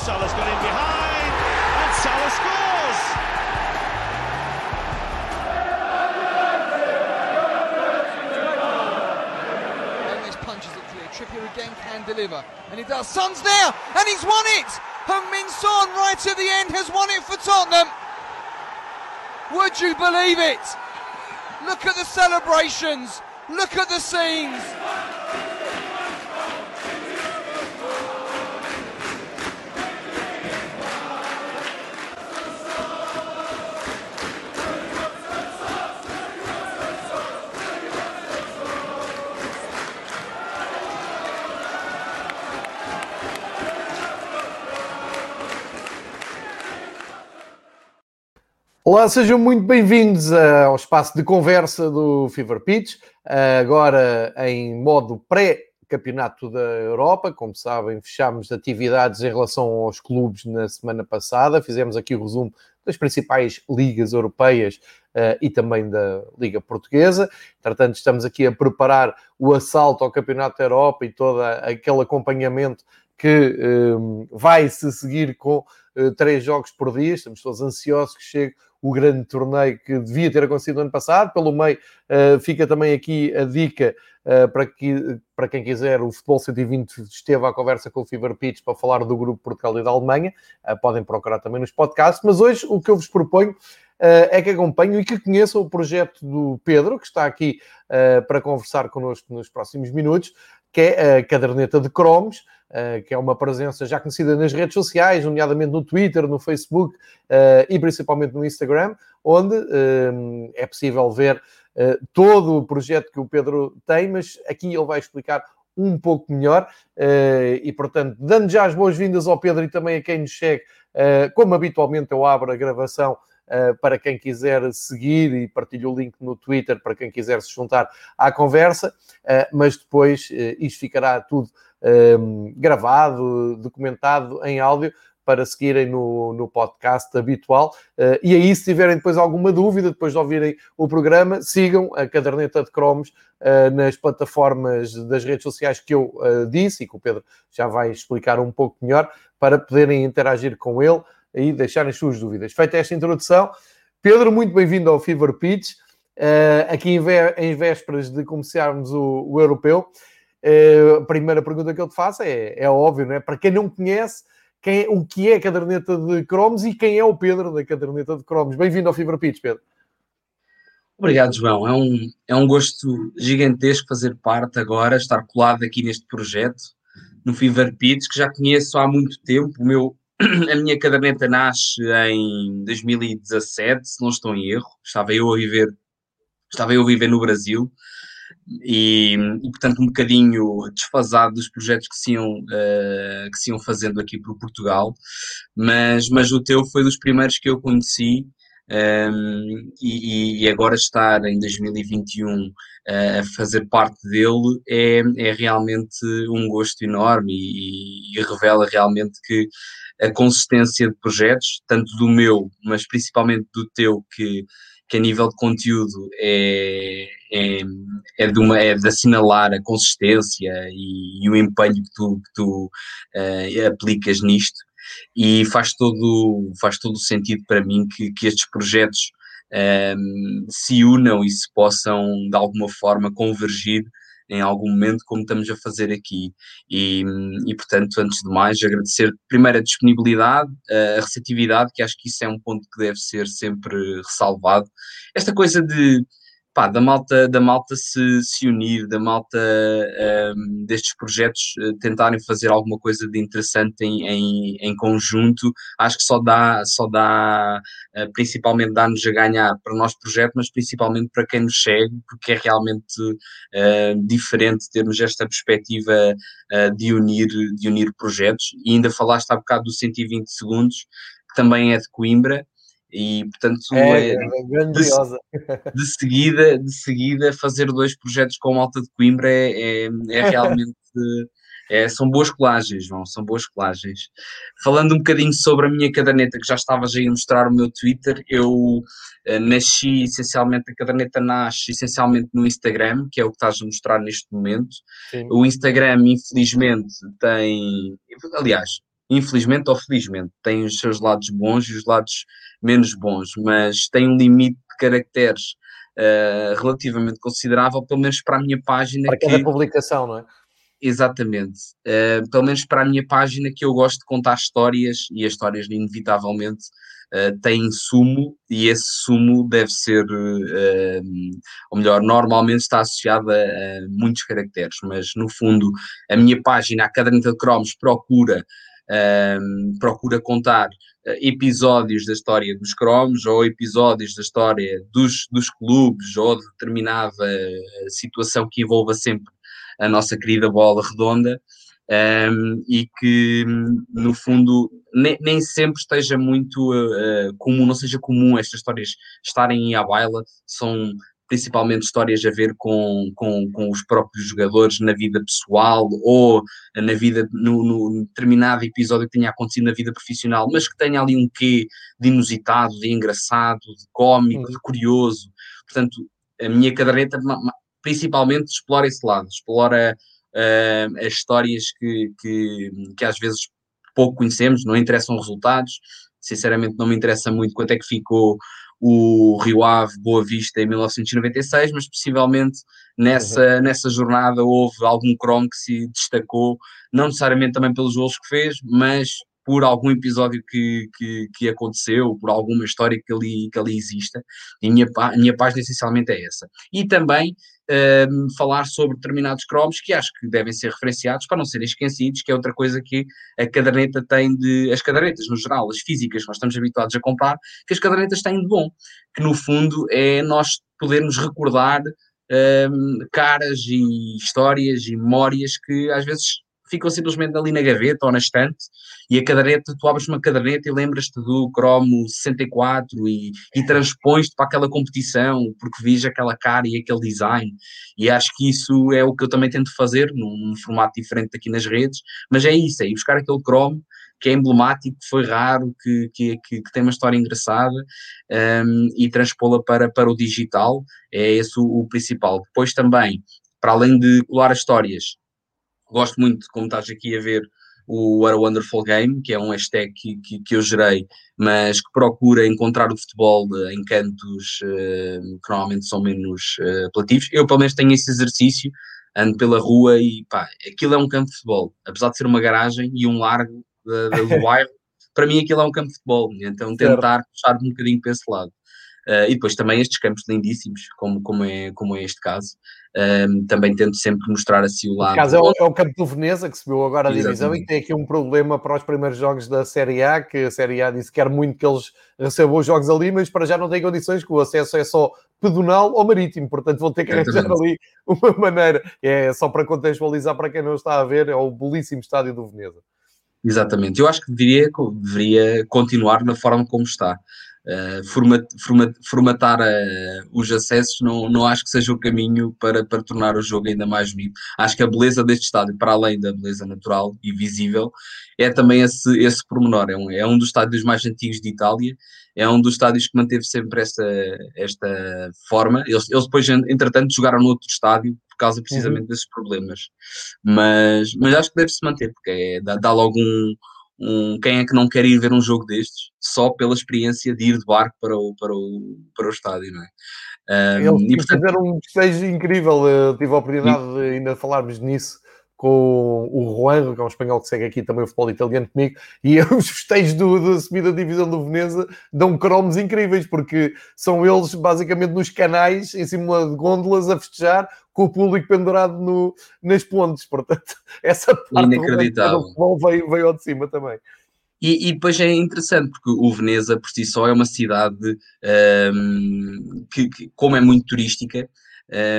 Salah's got in behind, and Salah scores! Punches it clear. Trippier again can deliver. And he does. Son's there! And he's won it! Heung-Min Son right at the end has won it for Tottenham. Would you believe it? Look at the celebrations. Look at the scenes. Olá, sejam muito bem-vindos ao espaço de conversa do Fever Pitch, agora em modo pré-campeonato da Europa. Como sabem, fechámos atividades em relação aos clubes na semana passada, fizemos aqui o resumo das principais ligas europeias uh, e também da Liga Portuguesa. Entretanto, estamos aqui a preparar o assalto ao Campeonato da Europa e todo aquele acompanhamento que um, vai se seguir com uh, três jogos por dia. Estamos todos ansiosos que chegue o grande torneio que devia ter acontecido no ano passado. Pelo meio, uh, fica também aqui a dica uh, para, que, para quem quiser. O Futebol 120 esteve à conversa com o Fever Pitch para falar do grupo Portugal e da Alemanha. podem procurar também nos podcasts. Mas hoje o que eu vos proponho é que acompanhem e que conheçam o projeto do Pedro, que está aqui para conversar connosco nos próximos minutos, que é a caderneta de cromos. Uh, que é uma presença já conhecida nas redes sociais, nomeadamente no Twitter, no Facebook uh, e principalmente no Instagram, onde uh, é possível ver todo o projeto que o Pedro tem, mas aqui ele vai explicar um pouco melhor e, portanto, dando já as boas-vindas ao Pedro e também a quem nos segue, como habitualmente eu abro a gravação para quem quiser seguir e partilho o link no Twitter para quem quiser se juntar à conversa, mas depois isto ficará tudo um, gravado, documentado em áudio para seguirem no, no podcast habitual. Uh, e aí, se tiverem depois alguma dúvida, depois de ouvirem o programa, sigam a caderneta de cromos uh, nas plataformas das redes sociais que eu uh, disse e que o Pedro já vai explicar um pouco melhor, para poderem interagir com ele e deixarem suas dúvidas. Feita esta introdução, Pedro, muito bem-vindo ao Fever Pitch, aqui em, vésperas de começarmos o, o europeu. Eh, a primeira pergunta que eu te faço é, é óbvio, não é? Para quem não conhece, quem, o que é a caderneta de cromos e quem é o Pedro da caderneta de cromos. Bem-vindo ao Fever Pitch, Pedro. Obrigado, João. É um, é um gosto gigantesco fazer parte agora, estar colado aqui neste projeto, no Fever Pitch, que já conheço há muito tempo. O meu, a minha caderneta nasce em 2017, se não estou em erro. Estava eu a viver, estava eu a viver no Brasil e, e, portanto um bocadinho desfasado dos projetos que se iam, uh, que se iam fazendo aqui para Portugal, mas, mas o teu foi dos primeiros que eu conheci um, ehm, e, e, agora estar em 2021 uh, eh, a fazer parte dele é, é realmente um gosto enorme e, e, revela realmente que a consistência de projetos, tanto do meu, mas principalmente do teu, que que a nível de conteúdo é, é, é, de, uma, é de assinalar a consistência e, e o empenho que tu, que tu uh, aplicas nisto. E faz todo, faz todo o sentido para mim que, que estes projetos um, ehm, se unam e se possam de alguma forma convergir em algum momento, como estamos a fazer aqui. E, e portanto, antes de mais, agradecer primeiro a disponibilidade, a receptividade, que acho que isso é um ponto que deve ser sempre ressalvado. Esta coisa de pá, da malta, da malta se, se unir, da malta um, destes projetos uh, tentarem fazer alguma coisa de interessante em, em, em conjunto, acho que só dá, só dá uh, principalmente dá-nos a ganhar para o nosso projeto, mas principalmente para quem nos segue, porque é realmente uh, diferente termos esta perspectiva de, unir, de unir projetos. E ainda falaste há bocado do 120 segundos, que também é de Coimbra, e portanto é, é, grandiosa. De, de, seguida de seguida fazer dois projetos com Malta de Coimbra é, é, é realmente é, são boas colagens João, são boas colagens falando um bocadinho sobre a minha caderneta que já estavas aí a mostrar o meu Twitter eu uh, nasci essencialmente a caderneta nasce essencialmente no Instagram que é o que estás a mostrar neste momento Sim. o Instagram infelizmente tem aliás infelizmente ou felizmente, tem os seus lados bons e os lados menos bons, mas tem um limite de caracteres uh, relativamente considerável, pelo menos para a minha página. Para cada que, publicação, não é? Exatamente. Uh, pelo menos para a minha página, que eu gosto de contar histórias, e as histórias, inevitavelmente, uh, têm sumo, e esse sumo deve ser, uh, ou melhor, normalmente está associado a, a, muitos caracteres, mas no fundo, a minha página, a caderneta de cromos, procura. Procura contar episódios da história dos cromos ou episódios da história dos, dos clubes ou de determinada situação que envolva sempre a nossa querida bola redonda, um, e que, no fundo, nem, nem sempre esteja muito uh, comum, não seja comum estas histórias estarem à baila, são principalmente histórias a ver com, com, com os próprios jogadores na vida pessoal ou na vida, no, no, determinado episódio que tenha acontecido na vida profissional, mas que tenha ali um quê de inusitado, de engraçado, de cómico, de curioso. Portanto, a minha caderneta principalmente explora esse lado, explora uh, as histórias que, que, que às vezes pouco conhecemos, não interessam resultados. Sinceramente, não me interessa muito quanto é que ficou o Rio Ave Boa Vista em 1996, mas possivelmente nessa, uhum. nessa jornada houve algum cromo que se destacou, não necessariamente também pelos gols que fez, mas por algum episódio que, que, que, aconteceu, por alguma história que ali, que ali exista. E a minha, a minha página essencialmente é essa. E também um, falar sobre determinados cromos que acho que devem ser referenciados para não serem esquecidos, que é outra coisa que a caderneta tem de. As cadernetas, no geral, as físicas que nós estamos habituados a comprar, que as cadernetas têm de bom, que no fundo é nós podermos recordar um, caras e histórias e memórias que às vezes ficam simplesmente ali na gaveta ou na estante, e a caderneta, tu abres uma caderneta e lembras-te do cromo 64 e, e transpões-te para aquela competição, porque vês aquela cara e aquele design, e acho que isso é o que eu também tento fazer, num, num formato diferente aqui nas redes, mas é isso, é ir buscar aquele cromo que é emblemático, que foi raro, que, que, que, que tem uma história engraçada um, e transpô-la para, para o digital, é esse o, o principal. Depois também, para além de colar as histórias, gosto muito, como estás aqui a ver, o What a Wonderful Game, que é um hashtag que, que, que eu gerei, mas que procura encontrar o futebol em cantos uh, que normalmente são menos uh, apelativos. Eu, pelo menos, tenho esse exercício, ando pela rua e pá, aquilo é um campo de futebol, apesar de ser uma garagem e um largo do bairro, para mim aquilo é um campo de futebol, então tentar puxar um bocadinho para esse lado. Uh, e depois também estes campos lindíssimos, como, como, é, como é este caso. Um, também tento sempre mostrar assim o lado. caso é o, é o, campo do Veneza, que subiu agora a divisão Exatamente. e tem aqui um problema para os primeiros jogos da Série A, que a Série A disse que quer muito que eles recebam os jogos ali, mas para já não tem condições, que o acesso é só pedonal ou marítimo, portanto vão ter que arranjar ali uma maneira. É só para contextualizar para quem não está a ver, é o belíssimo estádio do Veneza. Exatamente, eu acho que deveria, deveria continuar na forma como está. Uh, format, format, formatar uh, os acessos não, não acho que seja o caminho para, para tornar o jogo ainda mais bonito. Acho que a beleza deste estádio, para além da beleza natural e visível, é também esse, esse pormenor. É um, é um dos estádios mais antigos de Itália, é um dos estádios que manteve sempre esta, esta forma. Eles, eles depois, entretanto, jogaram no outro estádio por causa precisamente uhum. desses problemas. Mas, mas acho que deve-se manter, porque é, dá, dá logo um um, quem é que não quer ir ver um jogo destes só pela experiência de ir de barco para o, para o, para o estádio, não é? Um, Eles e, portanto... fizeram um festejo incrível, eu tive a oportunidade de ainda falarmos nisso com o Juan, que é um espanhol que segue aqui também o futebol italiano comigo, e os festejos do, da subida divisão do Veneza dão cromos incríveis, porque são eles basicamente nos canais, em cima de gôndolas, a festejar, com o público pendurado no, nas pontes. Portanto, essa parte do futebol veio, veio ao de cima também. E, e, depois é interessante, porque o Veneza por si só é uma cidade um, que, que, como é muito turística,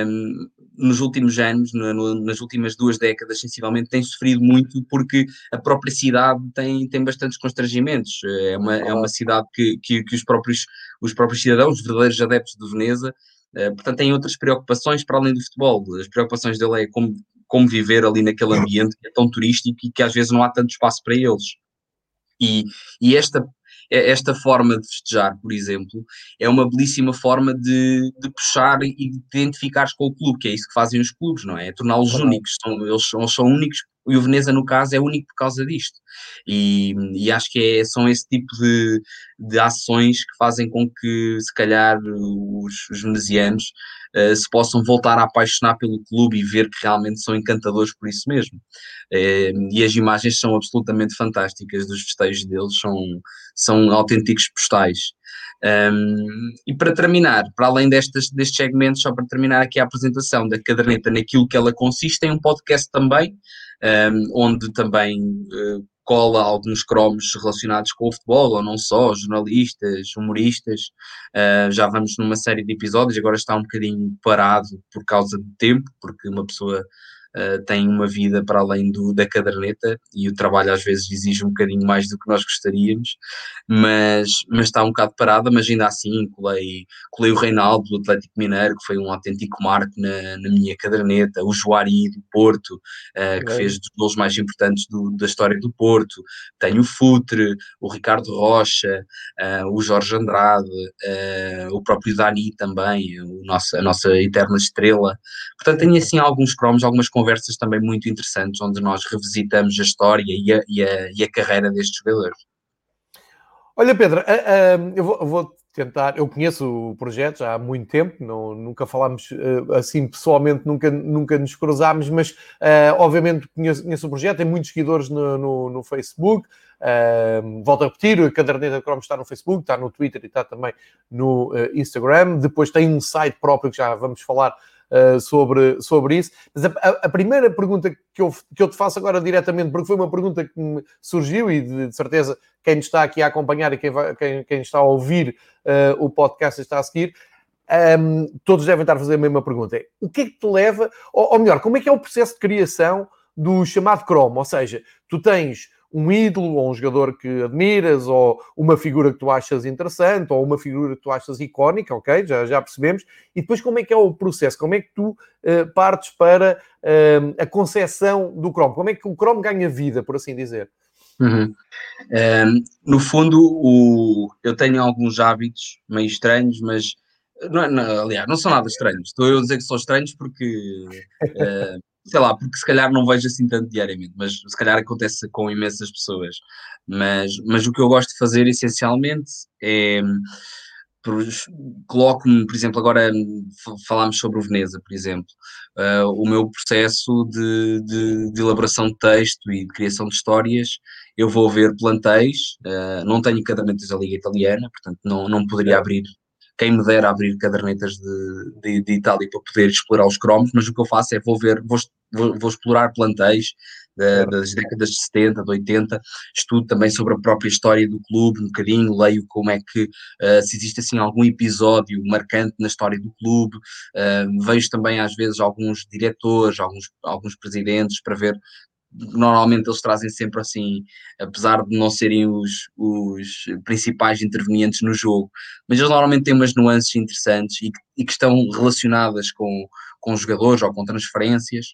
um, nos últimos anos, no, no, nas últimas duas décadas, sensivelmente, tem sofrido muito porque a própria cidade tem, tem bastantes constrangimentos. É uma, é uma cidade que, que, que os, próprios, os próprios cidadãos, os verdadeiros adeptos de Veneza, uh, portanto, têm outras preocupações para além do futebol. As preocupações dele é como, como viver ali naquele ambiente que é tão turístico e que às vezes não há tanto espaço para eles. E, e esta esta forma de festejar, por exemplo, é uma belíssima forma de, de puxar e de identificares com o clube, que é isso que fazem os clubes, não é? É torná-los únicos. São, eles, são, são únicos e o Veneza, no caso, é único por causa disto. E, e acho que é, são esse tipo de, de ações que fazem com que, se calhar, os, os venezianos uh, se possam voltar a apaixonar pelo clube e ver que realmente são encantadores por isso mesmo. Uh, e as imagens são absolutamente fantásticas dos festejos deles, são, são autênticos postais. E para terminar, para além destes, destes segmentos, só para terminar aqui a apresentação da caderneta naquilo que ela consiste, tem um podcast também, um, onde também uh, cola alguns cromos relacionados com o futebol, ou não só, jornalistas, humoristas. Uh, já vamos numa série de episódios, agora está um bocadinho parado por causa do tempo, porque uma pessoa uh, tem uma vida para além do, da caderneta e o trabalho às vezes exige um bocadinho mais do que nós gostaríamos, mas, mas está um bocado parada, mas ainda assim colei, colei o Reinaldo do Atlético Mineiro, que foi um autêntico marco na, na minha caderneta, o Joari do Porto, uh, que é. fez dos gols mais importantes do, da história do Porto, tenho o Futre, o Ricardo Rocha, uh, o Jorge Andrade, o próprio Dani também, o nosso, a nossa eterna estrela. Portanto, tenho assim alguns cromos, algumas conversas conversas também muito interessantes, onde nós revisitamos a história e a, e a, e a carreira destes jogadores. Olha, Pedro, uh, uh, eu, vou, eu, vou, tentar. Eu conheço o projeto já há muito tempo, não, nunca falámos uh, assim pessoalmente, nunca, nunca nos cruzámos, mas obviamente conheço, conheço, o projeto, tem muitos seguidores no, no, no Facebook. volto a repetir, a caderneta Chrome está no Facebook, está no Twitter e está também no Instagram. Depois tem um site próprio que já vamos falar uh, sobre, sobre isso. Mas a, a, primeira pergunta que eu, que eu te faço agora diretamente, porque foi uma pergunta que me surgiu e de, de certeza quem está aqui a acompanhar e quem, vai, quem, quem está a ouvir uh, o podcast está a seguir, um, ehm, todos devem estar a fazer a mesma pergunta. O que é que te leva, ou, ou melhor, como é que é o processo de criação do chamado Chrome? Ou seja, tu tens um ídolo, ou um jogador que admiras, ou uma figura que tu achas interessante, ou uma figura que tu achas icónica, ok? Já, já percebemos. E depois como é que é o processo? Como é que tu uh, partes para uh, a concepção do Chrome? Como é que o Chrome ganha vida, por assim dizer? Uhum. Um, ehm, no fundo, o, eu tenho alguns hábitos meio estranhos, mas não, não, aliás, não são nada estranhos. Estou eu a dizer que são estranhos porque uh, sei lá, porque se calhar não vejo assim tanto diariamente, mas se calhar acontece com imensas pessoas. Mas, mas o que eu gosto de fazer essencialmente é. Coloco-me, por exemplo, agora falámos sobre o Veneza, por exemplo. Uh, o meu processo de, de, de, elaboração de texto e de criação de histórias, eu vou ver plantéis, uh, não tenho cadernetas da Liga Italiana, portanto não, não poderia abrir quem me dera abrir cadernetas de, de, de, Itália para poder explorar os cromos, mas o que eu faço é vou ver, vou, vou, vou explorar plantéis de, das décadas de 70, de 80, estudo também sobre a própria história do clube, um bocadinho, leio como é que, uh, se existe assim algum episódio marcante na história do clube, uh, vejo também às vezes alguns diretores, alguns, alguns presidentes para ver normalmente eles trazem sempre assim, apesar de não serem os, os principais intervenientes no jogo, mas eles normalmente têm umas nuances interessantes e, e que estão relacionadas com, com jogadores ou com transferências,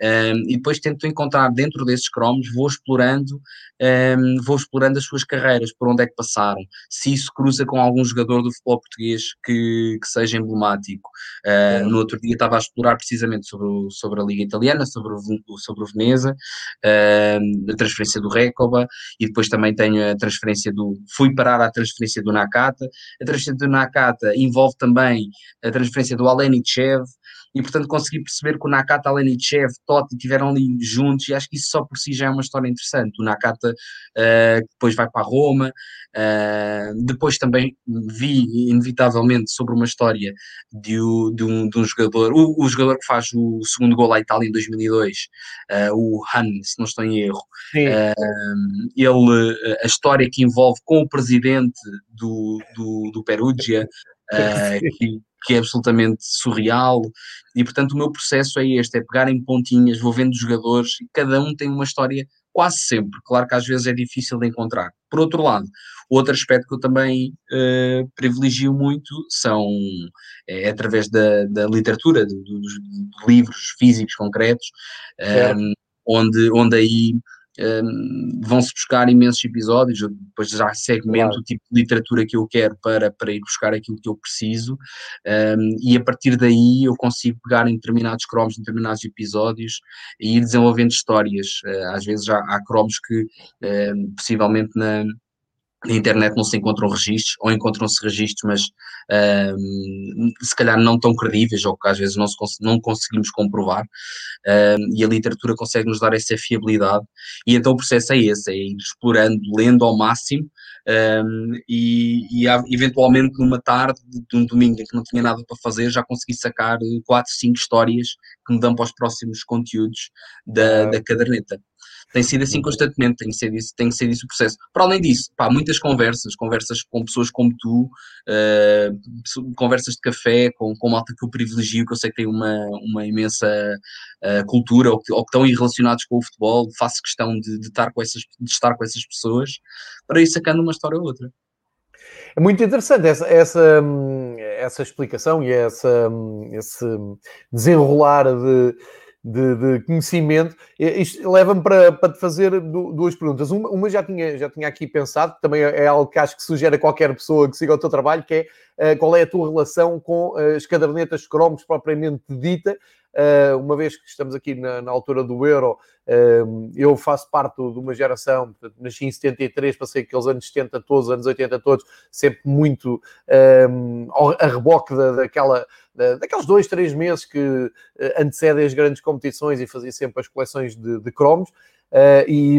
um, e depois tento encontrar dentro desses cromos, vou explorando, um, vou explorando as suas carreiras, por onde é que passaram, se isso cruza com algum jogador do futebol português que, que seja emblemático. Uh, no outro dia estava a explorar precisamente sobre, o, sobre a Liga Italiana, sobre o, sobre o Veneza, uh, a transferência do Recoba, e depois também tenho a transferência do. Fui parar à transferência do Nakata. A transferência do Nakata envolve também a transferência do Alenichev, e portanto consegui perceber que o Nakata, Lenichev, Totti estiveram ali juntos e acho que isso só por si já é uma história interessante. O Nakata uh, depois vai para Roma, uh, depois também vi inevitavelmente sobre uma história de, de, um, de um, jogador, o, o, jogador que faz o segundo gol à Itália em 2002, uh, eh, o Han, se não estou em erro. ele, a história que envolve com o presidente do, do, do Perugia, que, que é absolutamente surreal. E portanto, o meu processo é este: é pegar em pontinhas, vou vendo jogadores e cada um tem uma história quase sempre. Claro que às vezes é difícil de encontrar. Por outro lado, outro aspecto que eu também uh, privilegio muito são é, através da, da literatura, dos livros físicos concretos, ehm, onde, onde aí um, vão-se buscar imensos episódios, eu depois já segmento claro. o tipo de literatura que eu quero para, para ir buscar aquilo que eu preciso, um, e a partir daí eu consigo pegar em determinados cromos, em determinados episódios e ir desenvolvendo histórias. Uh, às vezes já há cromos que uh, possivelmente na na internet não se encontram registros, ou encontram-se registros, mas um, se calhar não tão credíveis, ou que às vezes não, se, não conseguimos comprovar, um, e a literatura consegue nos dar essa fiabilidade, e então o processo é esse, é ir explorando, lendo ao máximo, um, e, e, eventualmente numa tarde de um domingo em que não tinha nada para fazer, já consegui sacar 4, 5 histórias que me dão para os próximos conteúdos da, da caderneta tem sido assim constantemente, tem que ser isso, tem isso o processo. Para além disso, pá, muitas conversas, conversas com pessoas como tu, uh, conversas de café com, com malta que eu privilegio, que eu sei que tem uma, uma imensa uh, cultura ou que, ou que estão relacionados com o futebol, faço questão de, de, estar com essas, de estar com essas pessoas para ir sacando uma história ou outra. É muito interessante essa, essa, essa explicação e essa, esse desenrolar de de, de conhecimento. Isto leva-me para, para te fazer duas perguntas. Uma, uma, já, tinha, já tinha aqui pensado, também é algo que acho que sugere a qualquer pessoa que siga o teu trabalho, que é uh, qual é a tua relação com uh, as cadernetas de cromos propriamente dita. Uh, uma vez que estamos aqui na, na altura do Euro, eu faço parte de uma geração, portanto, nasci em 73, passei aqueles anos 70 todos, anos 80 todos, sempre muito a reboque da, daquela daqueles dois, três meses que eh, antecedem as grandes competições e fazia sempre as coleções de, de cromos. Uh, e,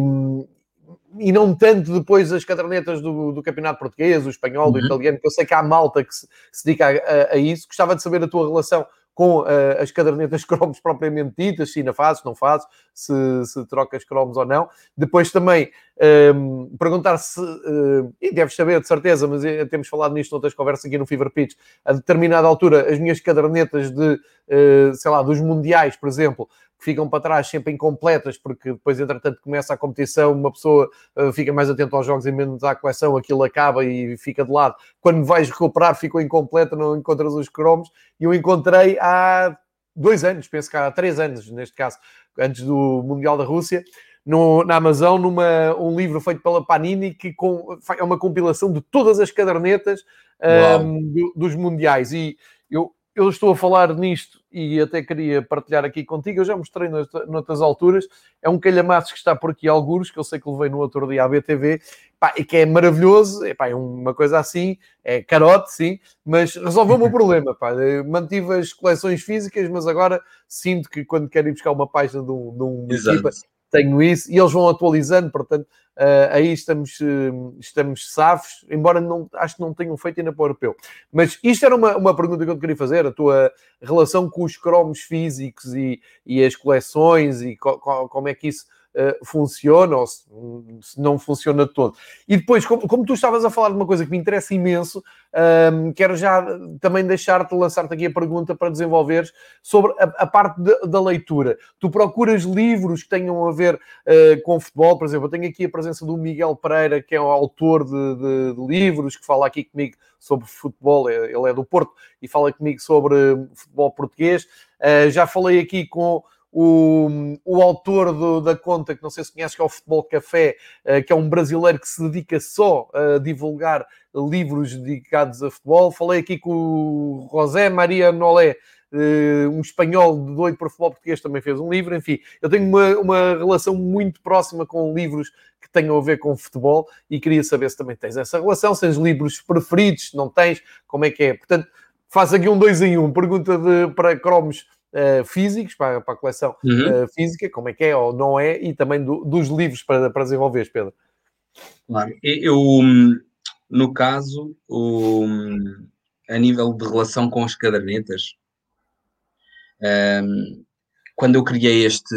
e não tanto depois as cadernetas do, do campeonato português, o espanhol, uhum. do italiano, que eu sei que há malta que se, se dedica a, a, isso. Gostava de saber a tua relação com uh, as cadernetas cromos propriamente ditas, se ainda fazes, não fazes, se, se trocas cromos ou não. Depois também um, ehm, perguntar se, uh, e deves saber de certeza, mas uh, temos falado nisto noutras conversas aqui no Fever Pitch, a determinada altura as minhas cadernetas de, sei lá, dos mundiais, por exemplo, ficam para trás sempre incompletas, porque depois, entretanto, começa a competição, uma pessoa uh, fica mais atenta aos jogos e menos à coleção, aquilo acaba e fica de lado. Quando vais recuperar, ficou incompleta, não encontras os cromos. E eu encontrei há dois anos, penso que há três anos, neste caso, antes do Mundial da Rússia, no, na Amazon, numa, um livro feito pela Panini, que com, é uma compilação de todas as cadernetas um, ehm, dos mundiais. E eu, eu estou a falar nisto e até queria partilhar aqui contigo. Eu já mostrei noutras alturas. É um calhamaço que está por aqui, alguns, que eu sei que levei no outro dia à BTV, pá, e que é maravilhoso. É, pá, é uma coisa assim, é carote, sim, mas resolveu o meu problema. Pá. Mantive as coleções físicas, mas agora sinto que quando quero ir buscar uma página de, um, de uma equipa, tenho isso e eles vão atualizando, portanto, uh, aí estamos, uh, estamos safos, embora não, acho que não tenham feito ainda para o europeu. Mas isto era uma, uma pergunta que eu te queria fazer, a tua relação com os cromos físicos e, e as coleções e co, co, como é que isso uh, funciona ou se, se, não funciona todo. E depois, como, como, tu estavas a falar de uma coisa que me interessa imenso, um, ehm, quero já também deixar-te, lançar-te aqui a pergunta para desenvolveres sobre a, a parte de, da leitura. Tu procuras livros que tenham a ver uh, com futebol, por exemplo, eu tenho aqui a presença do Miguel Pereira, que é o autor de, de, de livros, que fala aqui comigo sobre futebol, ele é do Porto, e fala comigo sobre futebol português. Uh, já falei aqui com o, o autor do, da conta, que não sei se conheces, que é o Futebol Café, uh, que é um brasileiro que se dedica só a divulgar livros dedicados a futebol. Falei aqui com o José Maria Nolé, uh, um espanhol doido por futebol português, também fez um livro. Enfim, eu tenho uma, uma relação muito próxima com livros que tenham a ver com futebol e queria saber se também tens essa relação, se tens livros preferidos, não tens, como é que é. Portanto, faço aqui um dois em um. Pergunta de, para cromos uh, físicos, para, para a coleção uhum. uh, física, como é que é ou não é, e também do, dos livros para, para desenvolver, Pedro. Claro, eu, no caso, a nível de relação com as cadernetas, um, ehm, quando eu criei este,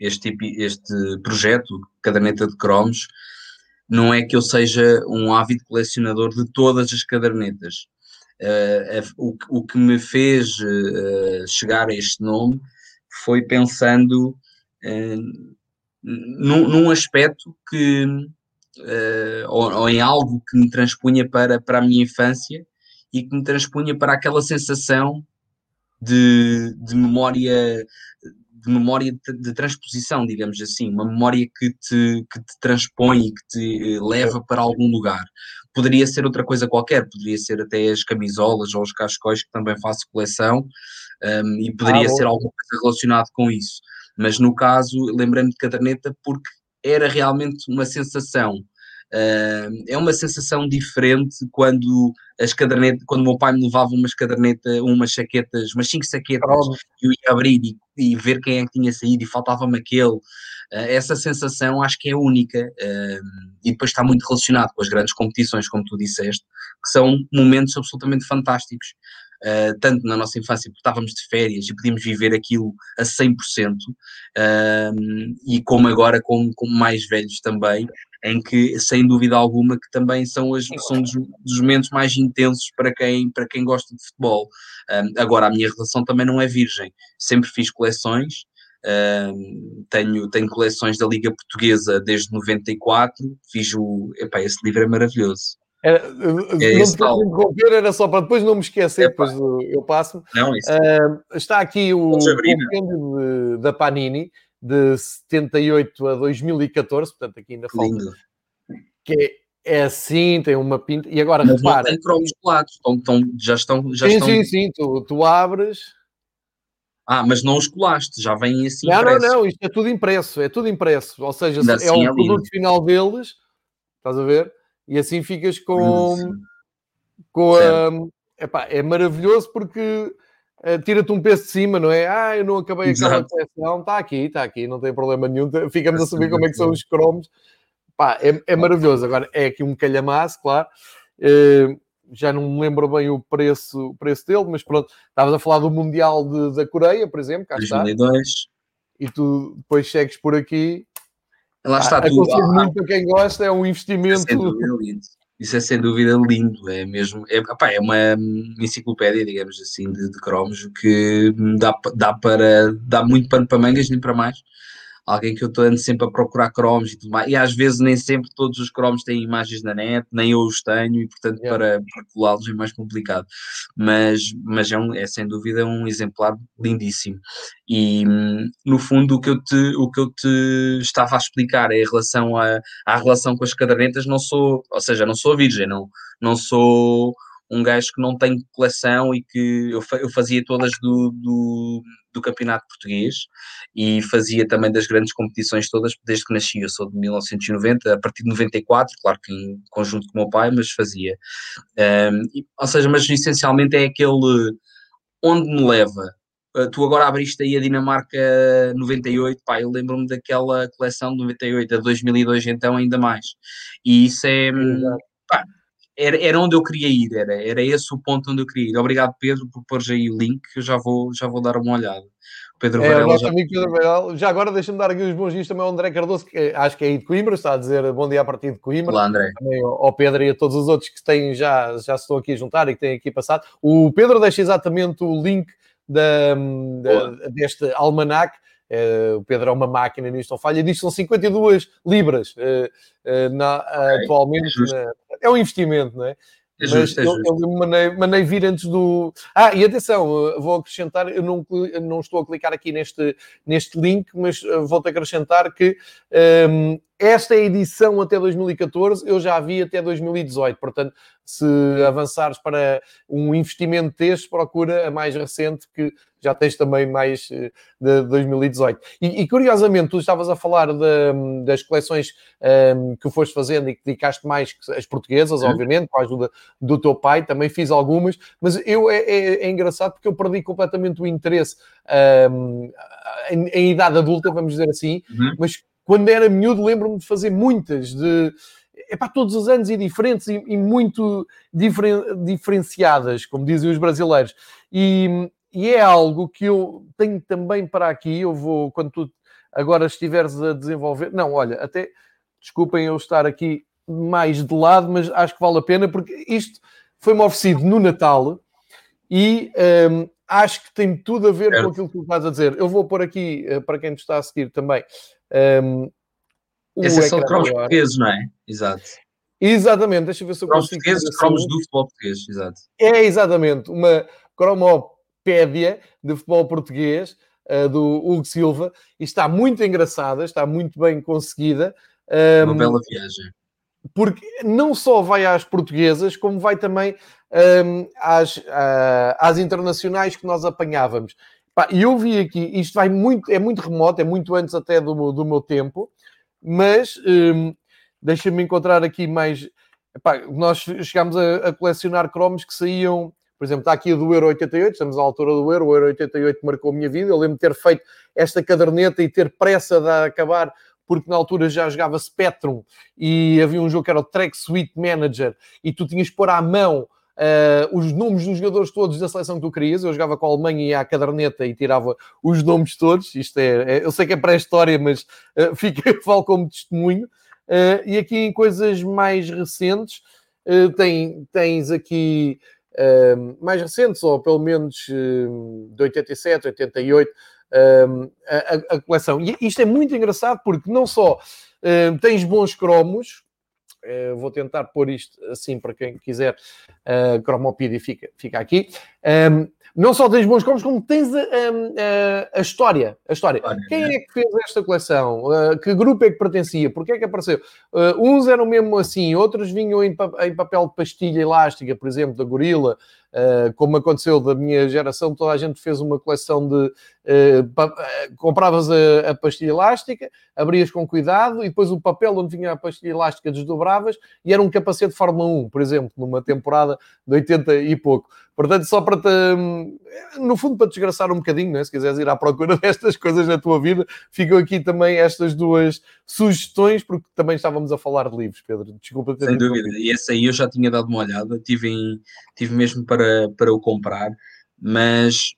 este, este projeto, Caderneta de Cromos, não é que eu seja um ávido colecionador de todas as cadernetas. Uh, o, o, que me fez uh, chegar a este nome foi pensando uh, num, num, aspecto que, ou, ou, em algo que me transpunha para, para a minha infância e que me transpunha para aquela sensação de, de memória de memória de, de, transposição, digamos assim, uma memória que te, que te transpõe e que te uh, leva para algum lugar. Poderia ser outra coisa qualquer, poderia ser até as camisolas ou os cascóis, que também faço coleção, um, e poderia ah, ser alguma coisa relacionada com isso. Mas no caso, lembrei-me de caderneta porque era realmente uma sensação é uma sensação diferente quando as cadernetas, quando o meu pai me levava umas cadernetas, umas chaquetas, umas cinco saquetas, e eu ia abrir e, e, ver quem é que tinha saído e faltava-me aquele. Uh, essa sensação acho que é única uh, e depois está muito relacionado com as grandes competições, como tu disseste, que são momentos absolutamente fantásticos. Uh, tanto na nossa infância, porque estávamos de férias e podíamos viver aquilo a 100%, uh, e como agora, como, como mais velhos também, em que, sem dúvida alguma, que também são, as, são dos, dos, momentos mais intensos para quem, para quem gosta de futebol. Um, agora, a minha relação também não é virgem. Sempre fiz coleções, um, tenho, tenho coleções da Liga Portuguesa desde 94, fiz o... Epá, esse livro é maravilhoso. Era, é não te quero interromper, era só para depois não me esquecer, depois eu passo. Não, isso. Uh, está aqui o compêndio da Panini, de 78 a 2014, portanto aqui ainda falta. Lindo. Que é, é assim, tem uma pinta. E agora Mas repara. Tem cromos colados, estão, estão, já estão. Já sim, estão... sim, sim, tu, tu abres. Ah, mas não os colaste, já vêm assim. Não, impressos. não, não, isto é tudo impresso, é tudo impresso. Ou seja, é assim o é produto lindo. final deles, estás a ver? E assim ficas com. com a. Epá, é maravilhoso porque uh, tira-te um peso de cima, não é? Ah, eu não acabei aquela coleção, está aqui, está aqui, não tem problema nenhum. Ficamos a saber como é que são os cromos. Pá, é, é maravilhoso. Agora, é aqui um calhamaço, claro. Uh, já não me lembro bem o preço, o preço dele, mas pronto, estavas a falar do Mundial de, da Coreia, por exemplo, cá 2002. está. E tu depois segues por aqui. Lá está ah, tudo. muito para quem gosta, é um investimento. Isso é sem dúvida lindo, é mesmo, é, opá, é uma enciclopédia, digamos assim, de, de cromos que dá, dá para, dá muito pano para mangas, nem para mais alguém que eu estou sempre a procurar cromos e tudo mais, e às vezes nem sempre todos os cromos têm imagens na net, nem eu os tenho, e portanto yeah. para, para colá-los é mais complicado. Mas, mas é, um, é sem dúvida um exemplar lindíssimo. E no fundo o que eu te, o que eu te estava a explicar é em relação a, à relação com as cadernetas, não sou, ou seja, não sou virgem, não, não sou um gajo que não tem coleção e que eu, eu fazia todas do, do, do, campeonato português e fazia também das grandes competições todas desde que nasci. Eu sou de 1990, a partir de 94, claro que em conjunto com o meu pai, mas fazia. Um, e, ou seja, mas essencialmente é aquele onde me leva. Uh, tu agora abriste aí a Dinamarca 98, pá, eu lembro-me daquela coleção de 98, a 2002 então ainda mais. E isso é, pá, era, era onde eu queria ir, era, era esse o ponto onde eu queria ir. Obrigado, Pedro, por pôr aí o link, que eu já vou, já vou dar uma olhada. Pedro é, Varela. Já... Amigo Pedro Varela. Já agora deixa-me dar aqui os bons dias também ao André Cardoso, que acho que é aí de Coimbra, está a dizer bom dia a partir de Coimbra. Olá, André. Também ao Pedro e a todos os outros que têm, já, já se estão aqui a juntar e que têm aqui passado. O Pedro deixa exatamente o link da, da deste almanac. Uh, o Pedro é uma máquina nisto, não falha. Diz que são 52 libras uh, uh, na, okay. atualmente. É, na, é um investimento, não é? É justo, Mas é eu, eu mandei, mandei, vir antes do. Ah, e atenção, vou acrescentar, eu não, não estou a clicar aqui neste, neste link, mas vou-te acrescentar que um, esta é a edição até 2014, eu já vi até 2018. Portanto, se avançares para um investimento deste, procura a mais recente, que já tens também mais eh, de 2018. E, e curiosamente, tu estavas a falar de, das coleções um, ehm, que foste fazendo e que dedicaste mais as portuguesas, uhum. obviamente, com a ajuda do teu pai, também fiz algumas, mas eu é, é, é engraçado porque eu perdi completamente o interesse um, ehm, em, em, idade adulta, vamos dizer assim, uhum. mas quando era miúdo lembro-me de fazer muitas, de é para todos os anos e diferentes e, e muito diferen, diferenciadas, como dizem os brasileiros. E, e é algo que eu tenho também para aqui. Eu vou, quando tu agora estiveres a desenvolver, não, olha, até desculpem eu estar aqui mais de lado, mas acho que vale a pena porque isto foi-me oferecido no Natal e um, acho que tem tudo a ver com aquilo que tu estás a dizer. Eu vou pôr aqui, eh, para quem nos está a seguir também, um, Esses são cromos portugueses, não é? Exato. Exatamente, deixa eu ver se eu cromos consigo. Portugueses, cromos do futebol português, exato. É, exatamente, uma cromopédia de futebol português. uh, do Hugo Silva, e está muito engraçada, está muito bem conseguida. Um, Uma bela viagem. Porque não só vai às portuguesas, como vai também um, às, uh, às internacionais que nós apanhávamos. E eu vi aqui, isto vai muito, é muito remoto, é muito antes até do, do meu tempo, mas um, deixa-me encontrar aqui mais. Epá, nós chegámos a, a, colecionar cromos que saíam, por exemplo, está aqui a do Euro 88, estamos à altura do Euro, o Euro 88 marcou a minha vida. Eu lembro de ter feito esta caderneta e ter pressa de acabar, porque na altura já jogava Spectrum e havia um jogo que era o Track Suite Manager e tu tinhas que pôr à mão Uh, os nomes dos jogadores todos da seleção que tu querias. Eu jogava com a Alemanha e ia à caderneta e tirava os nomes todos. Isto é, é eu sei que é pré-história, mas uh, fica, falo como testemunho. Uh, e aqui em coisas mais recentes, uh, tem, tens aqui mais recentes, ou pelo menos de 87, 88, a, a, coleção. E isto é muito engraçado porque não só tens bons cromos, Uh, vou tentar pôr isto assim para quem quiser. Uh, Cromopedia fica, fica aqui. Um, não só tens bons cromos, como tens a, a, a história. A história. Quem né? é que fez esta coleção? Uh, que grupo é que pertencia? Porquê é que apareceu? Uh, uns eram mesmo assim, outros vinham em, em, papel de pastilha elástica, por exemplo, da Gorila, uh, como aconteceu da minha geração, toda a gente fez uma coleção de. Compravas a, a, pastilha elástica, abrias com cuidado e depois o papel onde vinha a pastilha elástica desdobravas e era um capacete de Fórmula 1, por exemplo, numa temporada de 80 e pouco. Portanto, só para te, no fundo, para te desgraçar um bocadinho, né? se quiseres ir à procura destas coisas na tua vida, ficam aqui também estas duas sugestões, porque também estávamos a falar de livros, Pedro. Desculpa ter Sem dúvida, e esse aí eu já tinha dado uma olhada, tive, em, tive mesmo para, para o comprar, mas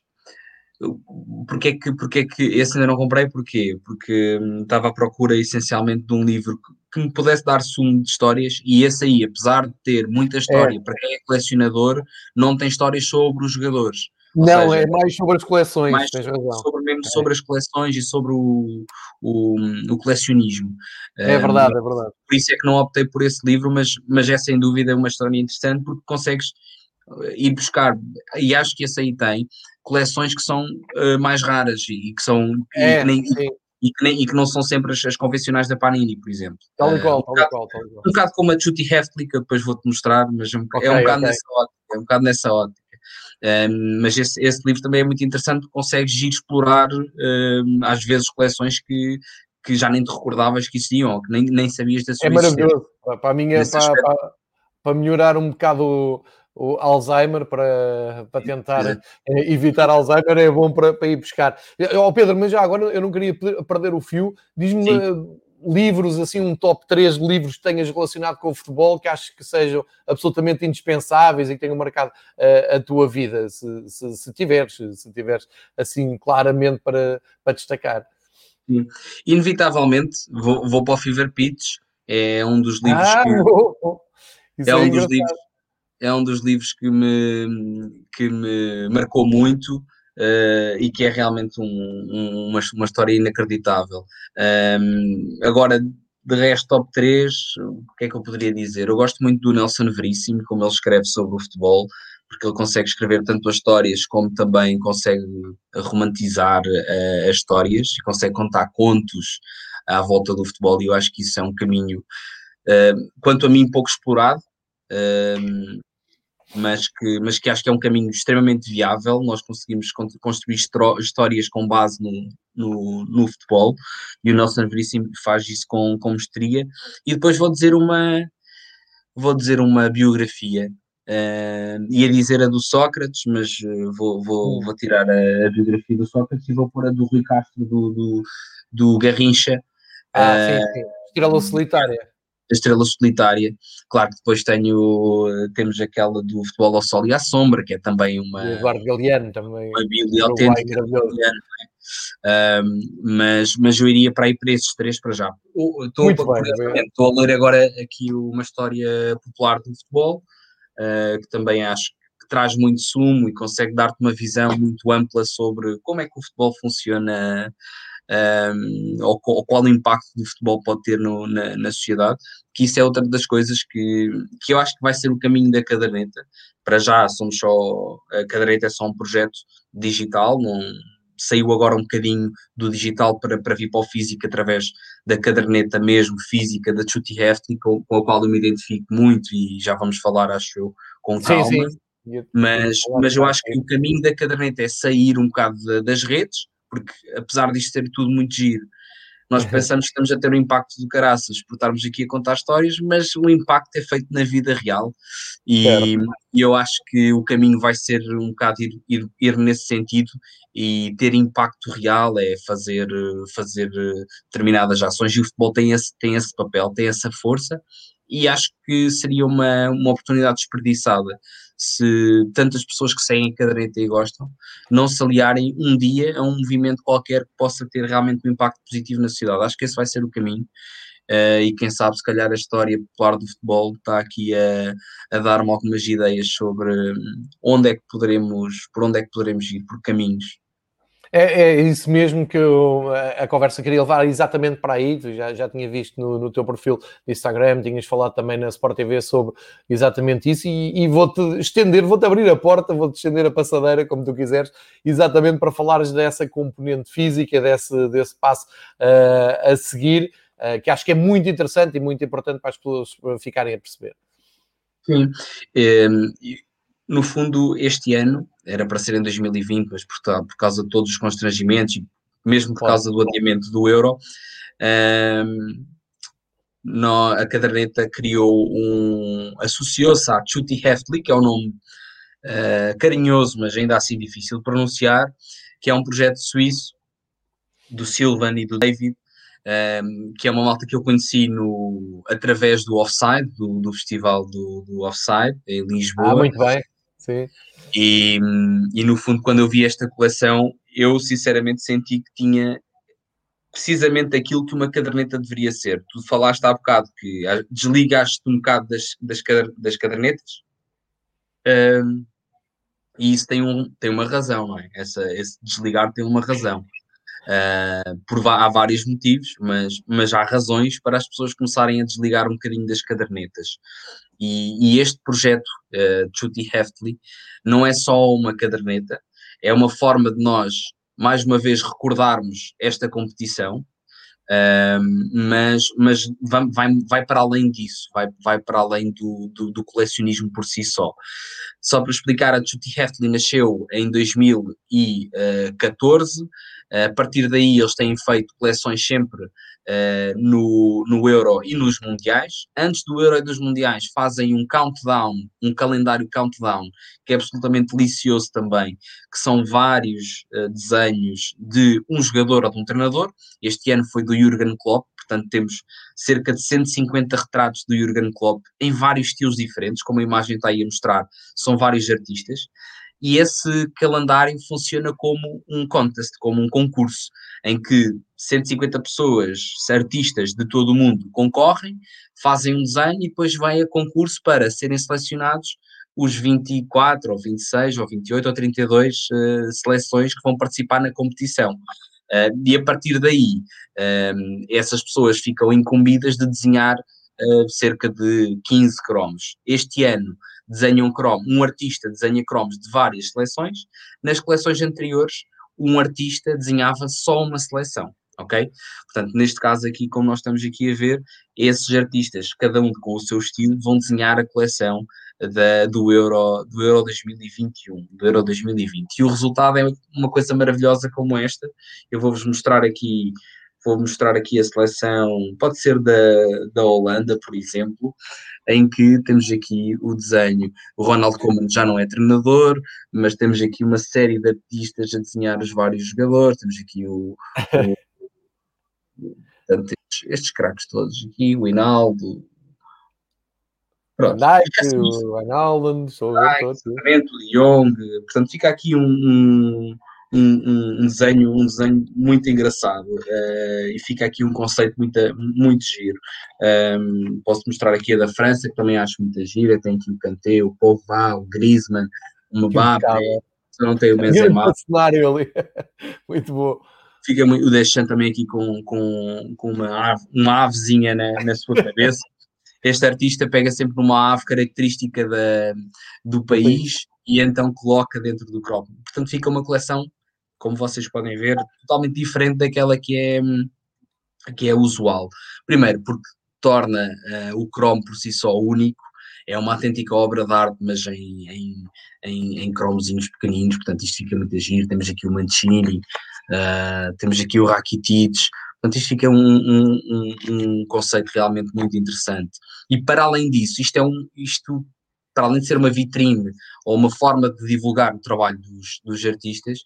porque é que, porque é que esse ainda não comprei? Porquê? Porque hum, estava à procura essencialmente de um livro que, que, me pudesse dar sumo de histórias e esse aí, apesar de ter muita história, é. para quem é colecionador, não tem histórias sobre os jogadores. Ou não, seja, é mais sobre as coleções, mais sobre, mesmo é. sobre as coleções e sobre o, o, o colecionismo. É verdade, um, é verdade. Por isso é que não optei por esse livro, mas, mas é sem dúvida uma história interessante porque consegues eh, ir buscar, e acho que esse aí tem, coleções que são uh, mais raras e, que são é, e, que nem, e, que nem, e, que não são sempre as, as, convencionais da Panini, por exemplo. Tal e qual, uh, um tal, qual Um bocado como a Chuty Heftley, que depois vou-te mostrar, mas é um, okay, é um bocado okay. nessa ótica. É um bocado nessa ótica. Um, mas esse, esse, livro também é muito interessante porque consegues ir explorar um, às vezes coleções que, que já nem te recordavas que existiam ou que nem, nem sabias da sua É maravilhoso. Para, a minha, para, para, para melhorar um bocado o Alzheimer para, para tentar eh, evitar Alzheimer é bom para, para ir buscar. Oh, Pedro, mas já agora eu não queria perder o fio. Diz-me livros, assim, um top 3 de livros que tenhas relacionado com o futebol que achas que sejam absolutamente indispensáveis e que tenham marcado uh, a tua vida, se, se, se, tiveres, se tiveres assim claramente para, para destacar. Sim. Inevitavelmente vou, vou para o Fever Pitch, é um dos livros ah, que... é, é um dos livros é um dos livros que me, que me marcou muito uh, e que é realmente um, um, uma, uma história inacreditável. Um, agora, de resto, top 3, o que é que eu poderia dizer? Eu gosto muito do Nelson Veríssimo, como ele escreve sobre o futebol, porque ele consegue escrever tanto as histórias como também consegue romantizar uh, as histórias e consegue contar contos à volta do futebol, e eu acho que isso é um caminho, uh, quanto a mim, pouco explorado. Uh, mas que, mas que acho que é um caminho extremamente viável. Nós conseguimos construir histórias com base no, no, no, futebol e o Nelson Veríssimo faz isso com, com mestria. E depois vou dizer uma, vou dizer uma biografia. Uh, ia dizer a do Sócrates, mas uh, vou, vou, vou tirar a, a, biografia do Sócrates e vou pôr a do Rui Castro do, do, do Garrincha. Ah, uh, sim, sim. Estrela solitária a estrela solitária. Claro que depois tenho, temos aquela do futebol ao sol e à sombra, que é também uma. O Eduardo Galeano também. Uma bíblia autêntica. Galeano, é? um, mas, mas eu iria para aí para esses três para já. Estou, bem, estou a ler agora aqui uma história popular do futebol, uh, que também acho que traz muito sumo e consegue dar-te uma visão muito ampla sobre como é que o futebol funciona um, ou, ou, qual impacto do futebol pode ter no, na, na, sociedade, que isso é outra das coisas que, que eu acho que vai ser o caminho da caderneta. Para já somos só, a caderneta é só um projeto digital, não, saiu agora um bocadinho do digital para, para vir para o físico através da caderneta mesmo física da Chuty Hefty, com, com a qual eu me identifico muito e já vamos falar, acho eu, com calma. Sim, sim. Mas, mas eu acho que o caminho da caderneta é sair um bocado das redes, porque apesar disto ser tudo muito giro, nós uhum. pensamos que estamos a ter um impacto do caraças por estarmos aqui a contar histórias, mas o impacto é feito na vida real. E, e eu acho que o caminho vai ser um bocado ir, ir, ir, nesse sentido e ter impacto real é fazer, fazer determinadas ações. E o futebol tem esse, tem esse papel, tem essa força e acho que seria uma, uma oportunidade desperdiçada se tantas pessoas que seguem a caderneta e gostam, não se aliarem um dia a um movimento qualquer que possa ter realmente um impacto positivo na sociedade. Acho que esse vai ser o caminho. Uh, e quem sabe, se calhar, a história popular do futebol está aqui a, a dar-me algumas ideias sobre hum, onde é que poderemos, por onde é que poderemos ir, por caminhos. É, é, isso mesmo que eu, a, conversa queria levar exatamente para aí. Tu já, já tinha visto no, no, teu perfil de Instagram, tinhas falado também na Sport TV sobre exatamente isso. E, e vou-te estender, vou-te abrir a porta, vou-te estender a passadeira, como tu quiseres, exatamente para falares dessa componente física, desse, desse passo uh, a seguir, uh, que acho que é muito interessante e muito importante para as pessoas ficarem a perceber. Sim. No fundo, este ano era para ser em 2020, mas por, por causa de todos os constrangimentos e mesmo por causa do adiamento do euro, um, no, a caderneta criou um. associou-se à Chuty Heftly, que é um nome uh, carinhoso, mas ainda assim difícil de pronunciar, que é um projeto suíço do Silvan e do David, um, que é uma malta que eu conheci no, através do Offside, do, do festival do, do Offside, em Lisboa. Ah, muito bem. E, e no fundo, quando eu vi esta coleção, eu sinceramente senti que tinha precisamente aquilo que uma caderneta deveria ser. Tu falaste há bocado que desligaste um bocado das, das, das cadernetas. Um, e isso tem, um, tem uma razão, não é? Essa, esse desligar tem uma razão. Uh, por, há vários motivos, mas, mas há razões para as pessoas começarem a desligar um bocadinho das cadernetas. E, e este projeto, uh, Chuty Heftly, não é só uma caderneta, é uma forma de nós, mais uma vez, recordarmos esta competição, uh, mas, mas vai, vai, vai, para além disso, vai, vai para além do, do, do, colecionismo por si só. Só para explicar, a Chuty Heftly nasceu em 2014, a partir daí eles têm feito coleções sempre uh, no, no Euro e nos Mundiais. Antes do Euro e dos Mundiais fazem um countdown, um calendário countdown, que é absolutamente delicioso também, que são vários uh, desenhos de um jogador ou de um treinador. Este ano foi do Jurgen Klopp, portanto temos cerca de 150 retratos do Jurgen Klopp em vários estilos diferentes, como a imagem está aí a mostrar, são vários artistas e esse calendário funciona como um contest, como um concurso, em que 150 pessoas, artistas de todo o mundo, concorrem, fazem um desenho e depois vai a concurso para serem selecionados os 24, ou 26, ou 28, ou 32 uh, seleções que vão participar na competição. Uh, e a partir daí, uh, essas pessoas ficam incumbidas de desenhar uh, cerca de 15 cromos. Este ano desenham cromo, um artista desenha cromos de várias seleções, nas coleções anteriores um artista desenhava só uma seleção, ok? Portanto, neste caso aqui, como nós estamos aqui a ver, esses artistas, cada um com o seu estilo, vão desenhar a coleção da, do, Euro, do Euro 2021, do Euro 2020. E o resultado é uma coisa maravilhosa como esta. Eu vou-vos mostrar aqui vou mostrar aqui a seleção, pode ser da, da Holanda, por exemplo, em que temos aqui o desenho. O Ronald Koeman já não é treinador, mas temos aqui uma série de artistas a desenhar os vários jogadores. Temos aqui o. o portanto, estes, estes craques todos aqui, o Hinaldo. Pronto. Nike, o Ronaldo, o Young. Portanto, fica aqui um, um um, um, desenho, um desenho muito engraçado uh, e fica aqui um conceito muito, muito giro. Um, posso mostrar aqui a da França, que também acho muito gira. Tem aqui o Kanté, o Pogba, o Griezmann, o Mbappé. Se não tem o Benzema. cenário ali. muito bom. Fica muito, o Deschamps também aqui com, com, com uma, ave, uma avezinha na, na sua cabeça. este artista pega sempre uma ave característica da, do país e então coloca dentro do crop. Portanto, fica uma coleção como vocês podem ver, totalmente diferente daquela que é, que é usual. Primeiro, porque torna uh, o Chrome por si só único, é uma autêntica obra de arte, mas em, em, em, em cromozinhos pequeninos, portanto isto fica muito giro. Temos aqui o Mancini, uh, temos aqui o Rakitic, portanto isto fica um, um, um, um, conceito realmente muito interessante. E para além disso, isto é um, isto para além de ser uma vitrine ou uma forma de divulgar o trabalho dos, dos artistas,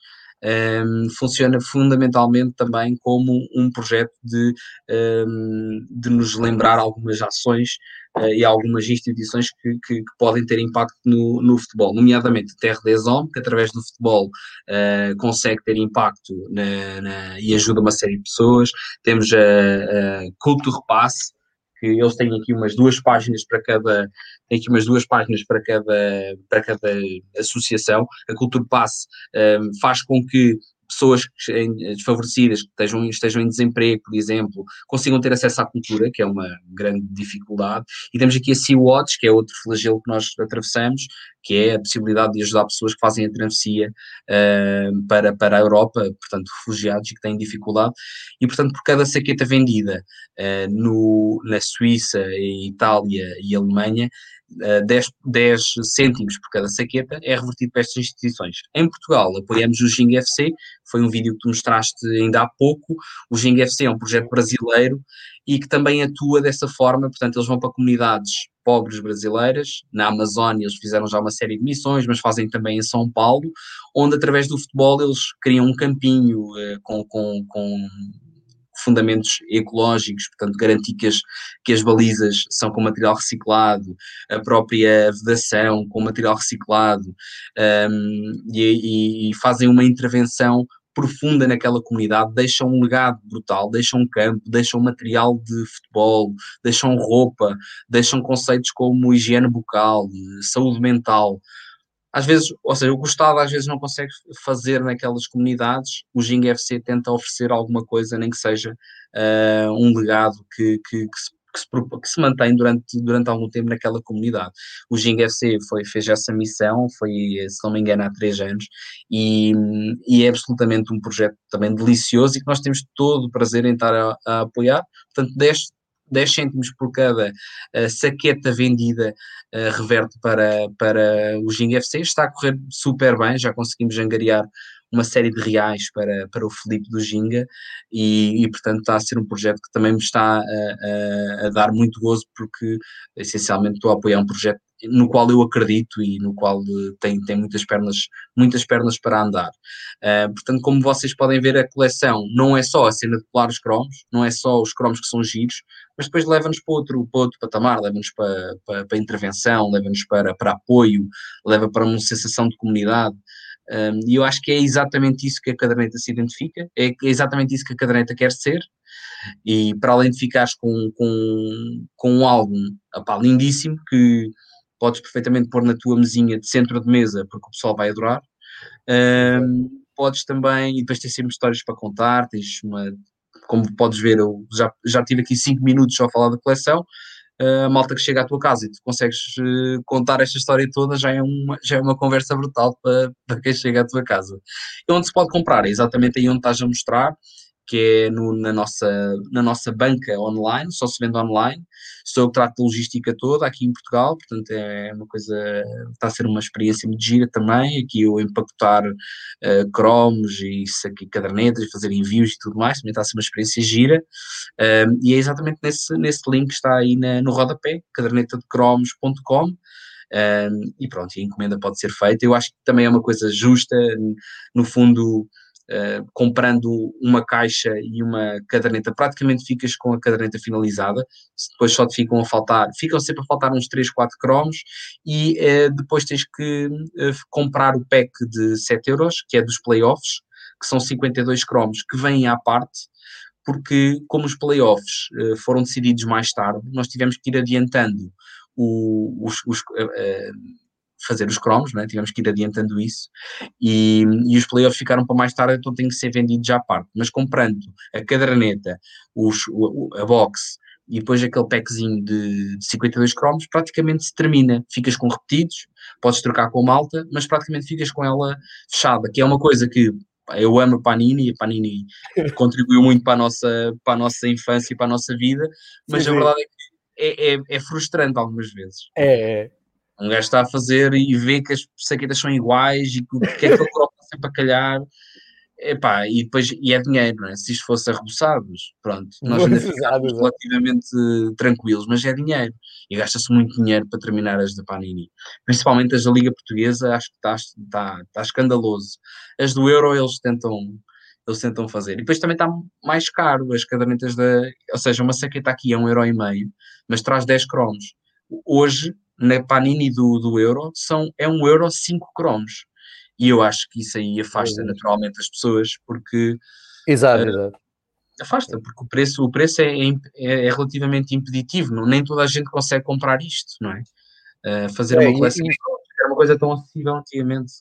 um, funciona fundamentalmente também como um projeto de, um, de nos lembrar algumas ações uh, e algumas instituições que, que, que, podem ter impacto no, no futebol, nomeadamente Terre des Hommes, que através do futebol uh, consegue ter impacto na, na, e ajuda uma série de pessoas. Temos a, a Culture Pass, que eles têm aqui umas duas páginas para cada, tem aqui umas duas páginas para cada, para cada associação. A Cultura Pass um, faz com que pessoas desfavorecidas, que estejam, estejam em desemprego, por exemplo, consigam ter acesso à cultura, que é uma grande dificuldade. E temos aqui a Sea-Watch, que é outro flagelo que nós atravessamos, que é a possibilidade de ajudar pessoas que fazem a travessia uh, para, para a Europa, portanto, refugiados e que têm dificuldade. E, portanto, por cada saqueta vendida uh, no, na Suíça, Itália e Alemanha, 10, eh, 10 cêntimos por cada saqueta é revertido para estas instituições. Em Portugal, apoiamos o Ging FC, foi um vídeo que tu mostraste ainda há pouco. O Ging FC é um projeto brasileiro e que também atua dessa forma, portanto, eles vão para comunidades pobres brasileiras. Na Amazónia, eles fizeram já uma série de missões, mas fazem também em São Paulo, onde através do futebol eles criam um campinho uh, com, com, com fundamentos ecológicos, portanto, garantir que as, que as balizas são com material reciclado, a própria vedação com material reciclado, um, e, e, fazem uma intervenção profunda naquela comunidade, deixam um legado brutal, deixam um campo, deixam material de futebol, deixam roupa, deixam conceitos como higiene bucal, saúde mental às vezes, ou seja, o Gustavo às vezes não consegue fazer naquelas comunidades, o Ging FC tenta oferecer alguma coisa, nem que seja uh, um legado que, que, que, se, que, se, que, se, mantém durante, durante algum tempo naquela comunidade. O Ging FC foi, fez essa missão, foi, se não me engano, há três anos, e, e é absolutamente um projeto também delicioso e que nós temos todo o prazer em estar a, a apoiar. Portanto, deste 10 cêntimos por cada uh, saqueta vendida uh, reverte para, para o Ging FC. Está a correr super bem, já conseguimos angariar uma série de reais para, para o Felipe do Ginga e, e, portanto está a ser um projeto que também me está a, a, a, dar muito gozo porque essencialmente estou a apoiar um projeto no qual eu acredito e no qual eh, tem, tem muitas pernas muitas pernas para andar. Uh, portanto, como vocês podem ver, a coleção não é só a cena de colar os cromos, não é só os cromos que são giros, mas depois leva-nos para outro, para outro patamar, leva-nos para, para, para intervenção, leva-nos para, para apoio, leva para uma sensação de comunidade. Um, e eu acho que é exatamente isso que a caderneta se identifica, é exatamente isso que a caderneta quer ser. E para além de ficares com, com, com um álbum opá, lindíssimo que podes perfeitamente pôr na tua mesinha de centro de mesa, porque o pessoal vai adorar. Um, podes também, e depois tens sempre histórias para contar, tens uma, como podes ver, eu já, já tive aqui 5 minutos só a falar da coleção, a malta que chega à tua casa e tu consegues uh, contar esta história toda já é uma, já é uma conversa brutal para, para quem chega à tua casa. E onde se pode comprar? É exatamente aí onde estás a mostrar que é no, na, nossa, na nossa banca online, só se vende online. Sou eu que trato da logística toda aqui em Portugal, portanto é uma coisa, está a ser uma experiência muito gira também, aqui eu empacotar uh, cromos e isso aqui, cadernetas, fazer envios e tudo mais, também está a ser uma experiência gira, uh, e é exatamente nesse, nesse link que está aí na, no rodapé, cadernetadecromos.com, um, e pronto, a encomenda pode ser feita. Eu acho que também é uma coisa justa, no fundo, Uh, comprando uma caixa e uma caderneta, praticamente ficas com a caderneta finalizada, depois só te ficam a faltar, ficam sempre a faltar uns 3, 4 cromos e uh, depois tens que uh, comprar o pack de 7 euros, que é dos playoffs, que são 52 cromos que vêm à parte, porque como os playoffs foram decididos mais tarde, nós tivemos que ir adiantando o, os, os fazer os cromos, né? tivemos que ir adiantando isso, e, e os playoffs ficaram para mais tarde, então tem que ser vendido já à parte. Mas comprando a caderneta, os, a box e depois aquele packzinho de, de 52 cromos, praticamente se termina. Ficas com repetidos, podes trocar com malta, mas praticamente ficas com ela fechada, que é uma coisa que eu amo a Panini e a Panini contribuiu muito para a nossa, para a nossa infância e para a nossa vida, mas sim, a verdade é que é, é, é, frustrante algumas vezes. É, é. Um gajo está a fazer e vê que as saquetas são iguais e que o que é que ele coloca sempre a calhar. Epá, e depois e é dinheiro, não é? Se isto fosse arreboçados, pronto, nós ainda ficávamos relativamente tranquilos, mas é dinheiro e gasta-se muito dinheiro para terminar as da Panini, principalmente as da Liga Portuguesa. Acho que está, está, está escandaloso. As do Euro eles tentam, eles tentam fazer, e depois também está mais caro as cadernetas da, ou seja, uma saqueta aqui é um euro e meio, mas traz 10 cromos. Hoje na Panini do, do Euro são, é um euro 5 cromos e eu acho que isso aí afasta naturalmente as pessoas, porque. Exato, uh, exato. Afasta, porque o preço, o preço é, é, é, relativamente impeditivo, não, nem toda a gente consegue comprar isto, não é? Uh, fazer é, uma coleção e, era uma coisa tão acessível antigamente.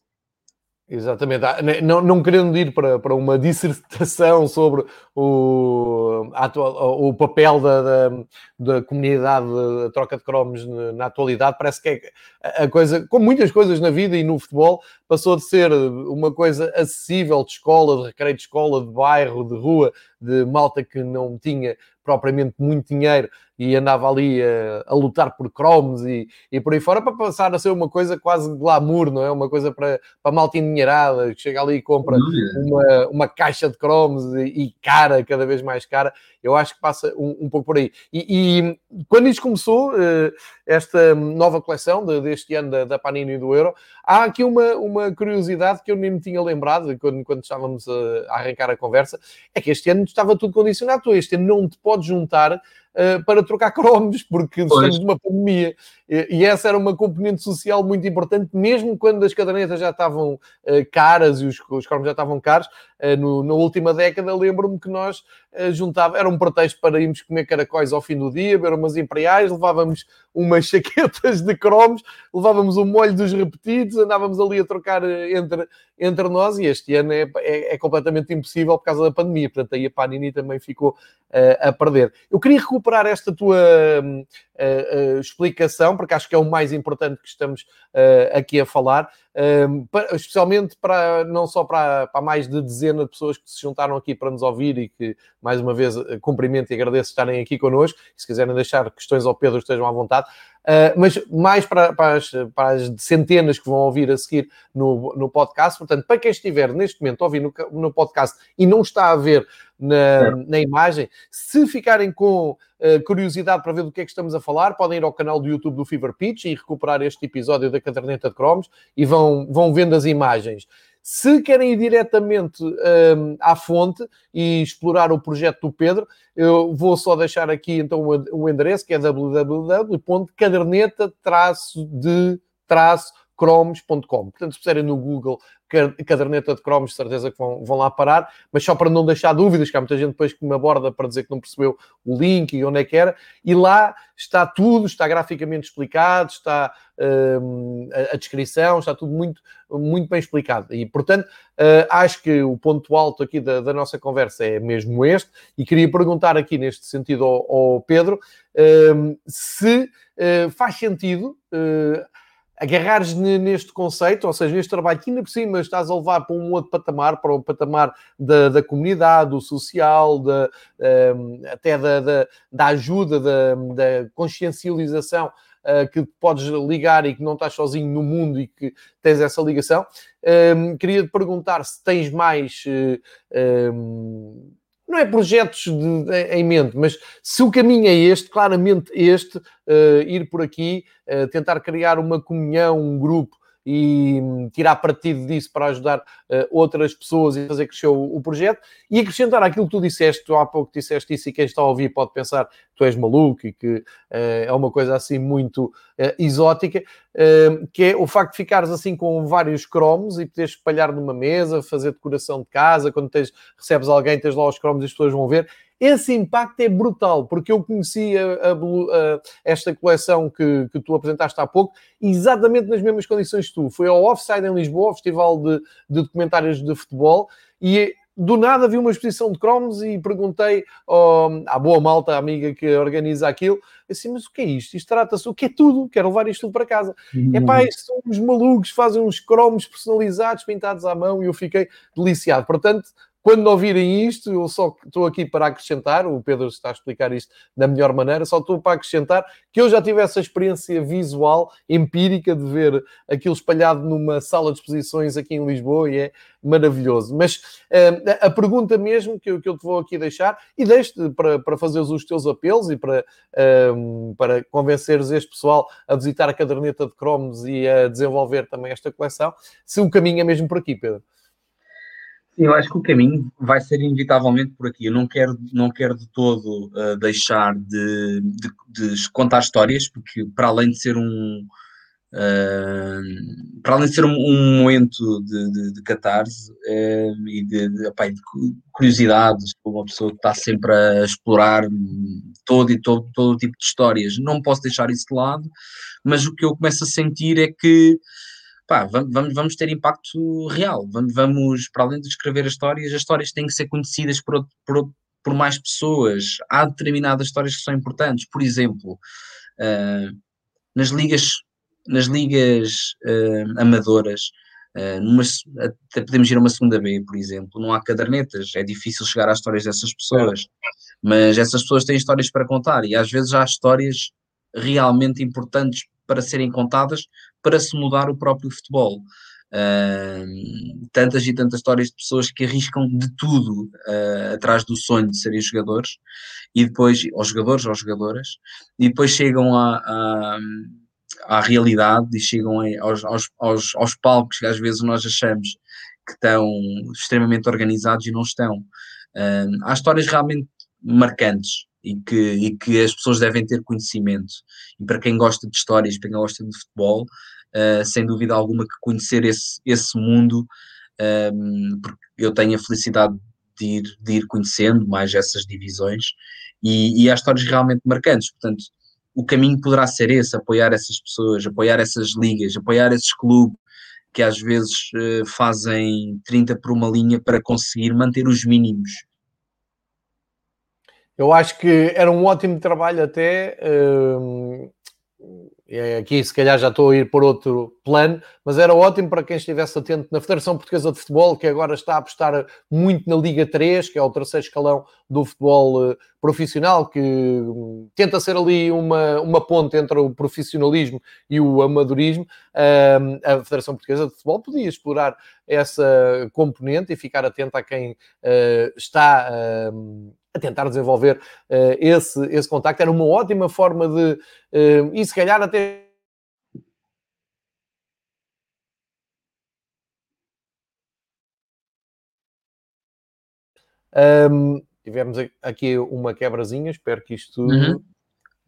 Exatamente. Ah, não, não querendo ir para, para uma dissertação sobre o, atual, o papel da, da, da comunidade de troca de cromos na atualidade, parece que é a coisa, como muitas coisas na vida e no futebol, passou de ser uma coisa acessível de escola, de recreio de escola, de bairro, de rua, de malta que não tinha propriamente muito dinheiro e andava ali a, a lutar por cromos e, e por aí fora para passar a ser uma coisa quase glamour, não é? Uma coisa para, para malta endinheirada que chega ali e compra uma, uma caixa de cromos e, e, cara, cada vez mais cara. Eu acho que passa um, um pouco por aí. E, e, quando isto começou, eh, esta nova coleção de, deste ano da, da Panini do Euro, há aqui uma, uma curiosidade que eu nem me tinha lembrado quando, quando estávamos a, a arrancar a conversa, é que este ano estava tudo condicionado. Tu este ano não te podes juntar uh, para trocar cromos, porque estamos numa pandemia. E, e, essa era uma componente social muito importante, mesmo quando as cadernetas já estavam uh, caras e os, os cromos já estavam caros. Uh, no, na última década, lembro-me que nós juntava, era um pretexto para irmos comer caracóis ao fim do dia, ver umas imperiais, levávamos umas chaquetas de cromos, levávamos o molho dos repetidos, andávamos ali a trocar entre, entre nós e este ano é, é, é completamente impossível por causa da pandemia. Portanto, aí a Panini também ficou uh, a perder. Eu queria recuperar esta tua uh, explicação, porque acho que é o mais importante que estamos aqui a falar, especialmente para não só para, para mais de dezena de pessoas que se juntaram aqui para nos ouvir e que, mais uma vez, cumprimento e agradeço estarem aqui connosco. Se quiserem deixar questões ao Pedro, estejam à vontade. Uh, mas mais para, para, as, para, as, centenas que vão ouvir a seguir no, no podcast. Portanto, para quem estiver neste momento a ouvir no, no podcast e não está a ver na, na imagem, se ficarem com uh, curiosidade para ver do que é que estamos a falar, podem ir ao canal do YouTube do Fever Pitch e recuperar este episódio da caderneta de cromos e vão, vão vendo as imagens. Se querem ir diretamente um, à fonte e explorar o projeto do Pedro, eu vou só deixar aqui então o, endereço que é www.caderneta-de-cromos.com. Portanto, se puserem no Google caderneta de cromos, certeza que vão, vão lá parar, mas só para não deixar dúvidas, que há muita gente depois que me aborda para dizer que não percebeu o link e onde é que era, e lá está tudo, está graficamente explicado, está hum, a, a, descrição, está tudo muito, muito bem explicado. E, portanto, uh, acho que o ponto alto aqui da, da, nossa conversa é mesmo este, e queria perguntar aqui neste sentido ao, ao Pedro hum, se uh, faz sentido. Agarrares neste conceito, ou seja, neste trabalho que ainda por cima estás a levar para um outro patamar, para o patamar da, da comunidade, do social, da, um, até da, da, da ajuda, da, da consciencialização uh, que podes ligar e que não estás sozinho no mundo e que tens essa ligação. Um, queria te perguntar se tens mais. Um, não é projetos de, em mente, mas se o caminho é este, claramente este, uh, ir por aqui, uh, tentar criar uma comunhão, um grupo e hum, tirar partido disso para ajudar uh, outras pessoas e fazer crescer o, o, projeto e acrescentar aquilo que tu disseste, tu há pouco disseste isso e quem está a ouvir pode pensar que tu és maluco e que é uma coisa assim muito exótica, que é o facto de ficares assim com vários cromos e poderes espalhar numa mesa, fazer decoração de casa, quando tens, recebes alguém, tens lá os cromos e as pessoas vão ver esse impacto é brutal, porque eu conheci a, a, a, esta coleção que, que tu apresentaste há pouco, exatamente nas mesmas condições que tu. Foi ao Offside em Lisboa, ao Festival de, de Documentários de Futebol, e do nada vi uma exposição de cromos e perguntei oh, à boa malta, à amiga que organiza aquilo, assim, mas o que é isto? Isto trata-se, o que é tudo? Quero levar isto tudo para casa. Uhum. É pá, isto são uns malucos, fazem uns cromos personalizados, pintados à mão, e eu fiquei deliciado. Portanto, quando ouvirem isto, eu só estou aqui para acrescentar, o Pedro está a explicar isto da melhor maneira, só estou para acrescentar que eu já tive essa experiência visual, empírica, de ver aquilo espalhado numa sala de exposições aqui em Lisboa e é maravilhoso. Mas uh, a pergunta mesmo que eu, te vou aqui deixar, e deixo-te para, para fazeres os teus apelos e para, uh, para convenceres este pessoal a visitar a caderneta de cromos e a desenvolver também esta coleção, se o caminho é mesmo por aqui, Pedro. Eu acho que o caminho vai ser inevitavelmente por aqui. Eu não quero, não quero de todo uh, deixar de, de, de, contar histórias, porque para além de ser um. Uh, para além de ser um, um momento de, de, de catarse uh, e de, de, opa, de curiosidades, uma pessoa que está sempre a explorar todo e todo, todo tipo de histórias, não posso deixar isso de lado, mas o que eu começo a sentir é que pá, vamos, vamos ter impacto real. Vamos, vamos, para além de escrever as histórias, as histórias têm que ser conhecidas por, por, por mais pessoas. Há determinadas histórias que são importantes. Por exemplo, uh, nas ligas, nas ligas uh, amadoras, uh, numa, até podemos ir a uma segunda B, por exemplo, não há cadernetas, é difícil chegar às histórias dessas pessoas, mas essas pessoas têm histórias para contar e às vezes há histórias realmente importantes para serem contadas para se mudar o próprio futebol. Uh, tantas e tantas histórias de pessoas que arriscam de tudo uh, atrás do sonho de serem jogadores e depois, aos jogadores ou jogadoras, e depois chegam à, à, realidade e chegam aos, aos, aos, aos, palcos que às vezes nós achamos que estão extremamente organizados e não estão. Uh, há histórias realmente marcantes e que, e que as pessoas devem ter conhecimento. E para quem gosta de histórias, para quem gosta de futebol, uh, sem dúvida alguma que conhecer esse, esse mundo, um, porque eu tenho a felicidade de ir, de ir conhecendo mais essas divisões e, e há histórias realmente marcantes. Portanto, o caminho poderá ser esse: apoiar essas pessoas, apoiar essas ligas, apoiar esses clubes que às vezes uh, fazem 30 por uma linha para conseguir manter os mínimos eu acho que era um ótimo trabalho até. Hum, aqui, se calhar, já estou a ir por outro plano, mas era ótimo para quem estivesse atento na Federação Portuguesa de Futebol, que agora está a apostar muito na Liga 3, que é o terceiro escalão do futebol eh, profissional, que hum, tenta ser ali uma, uma ponte entre o profissionalismo e o amadorismo. Hum, a Federação Portuguesa de Futebol podia explorar essa componente e ficar atento a quem uh, está a tentar desenvolver uh, esse, esse contacto. Era uma ótima forma de, uh, e se calhar até Um, tivemos aqui uma quebrazinha, espero que isto uhum.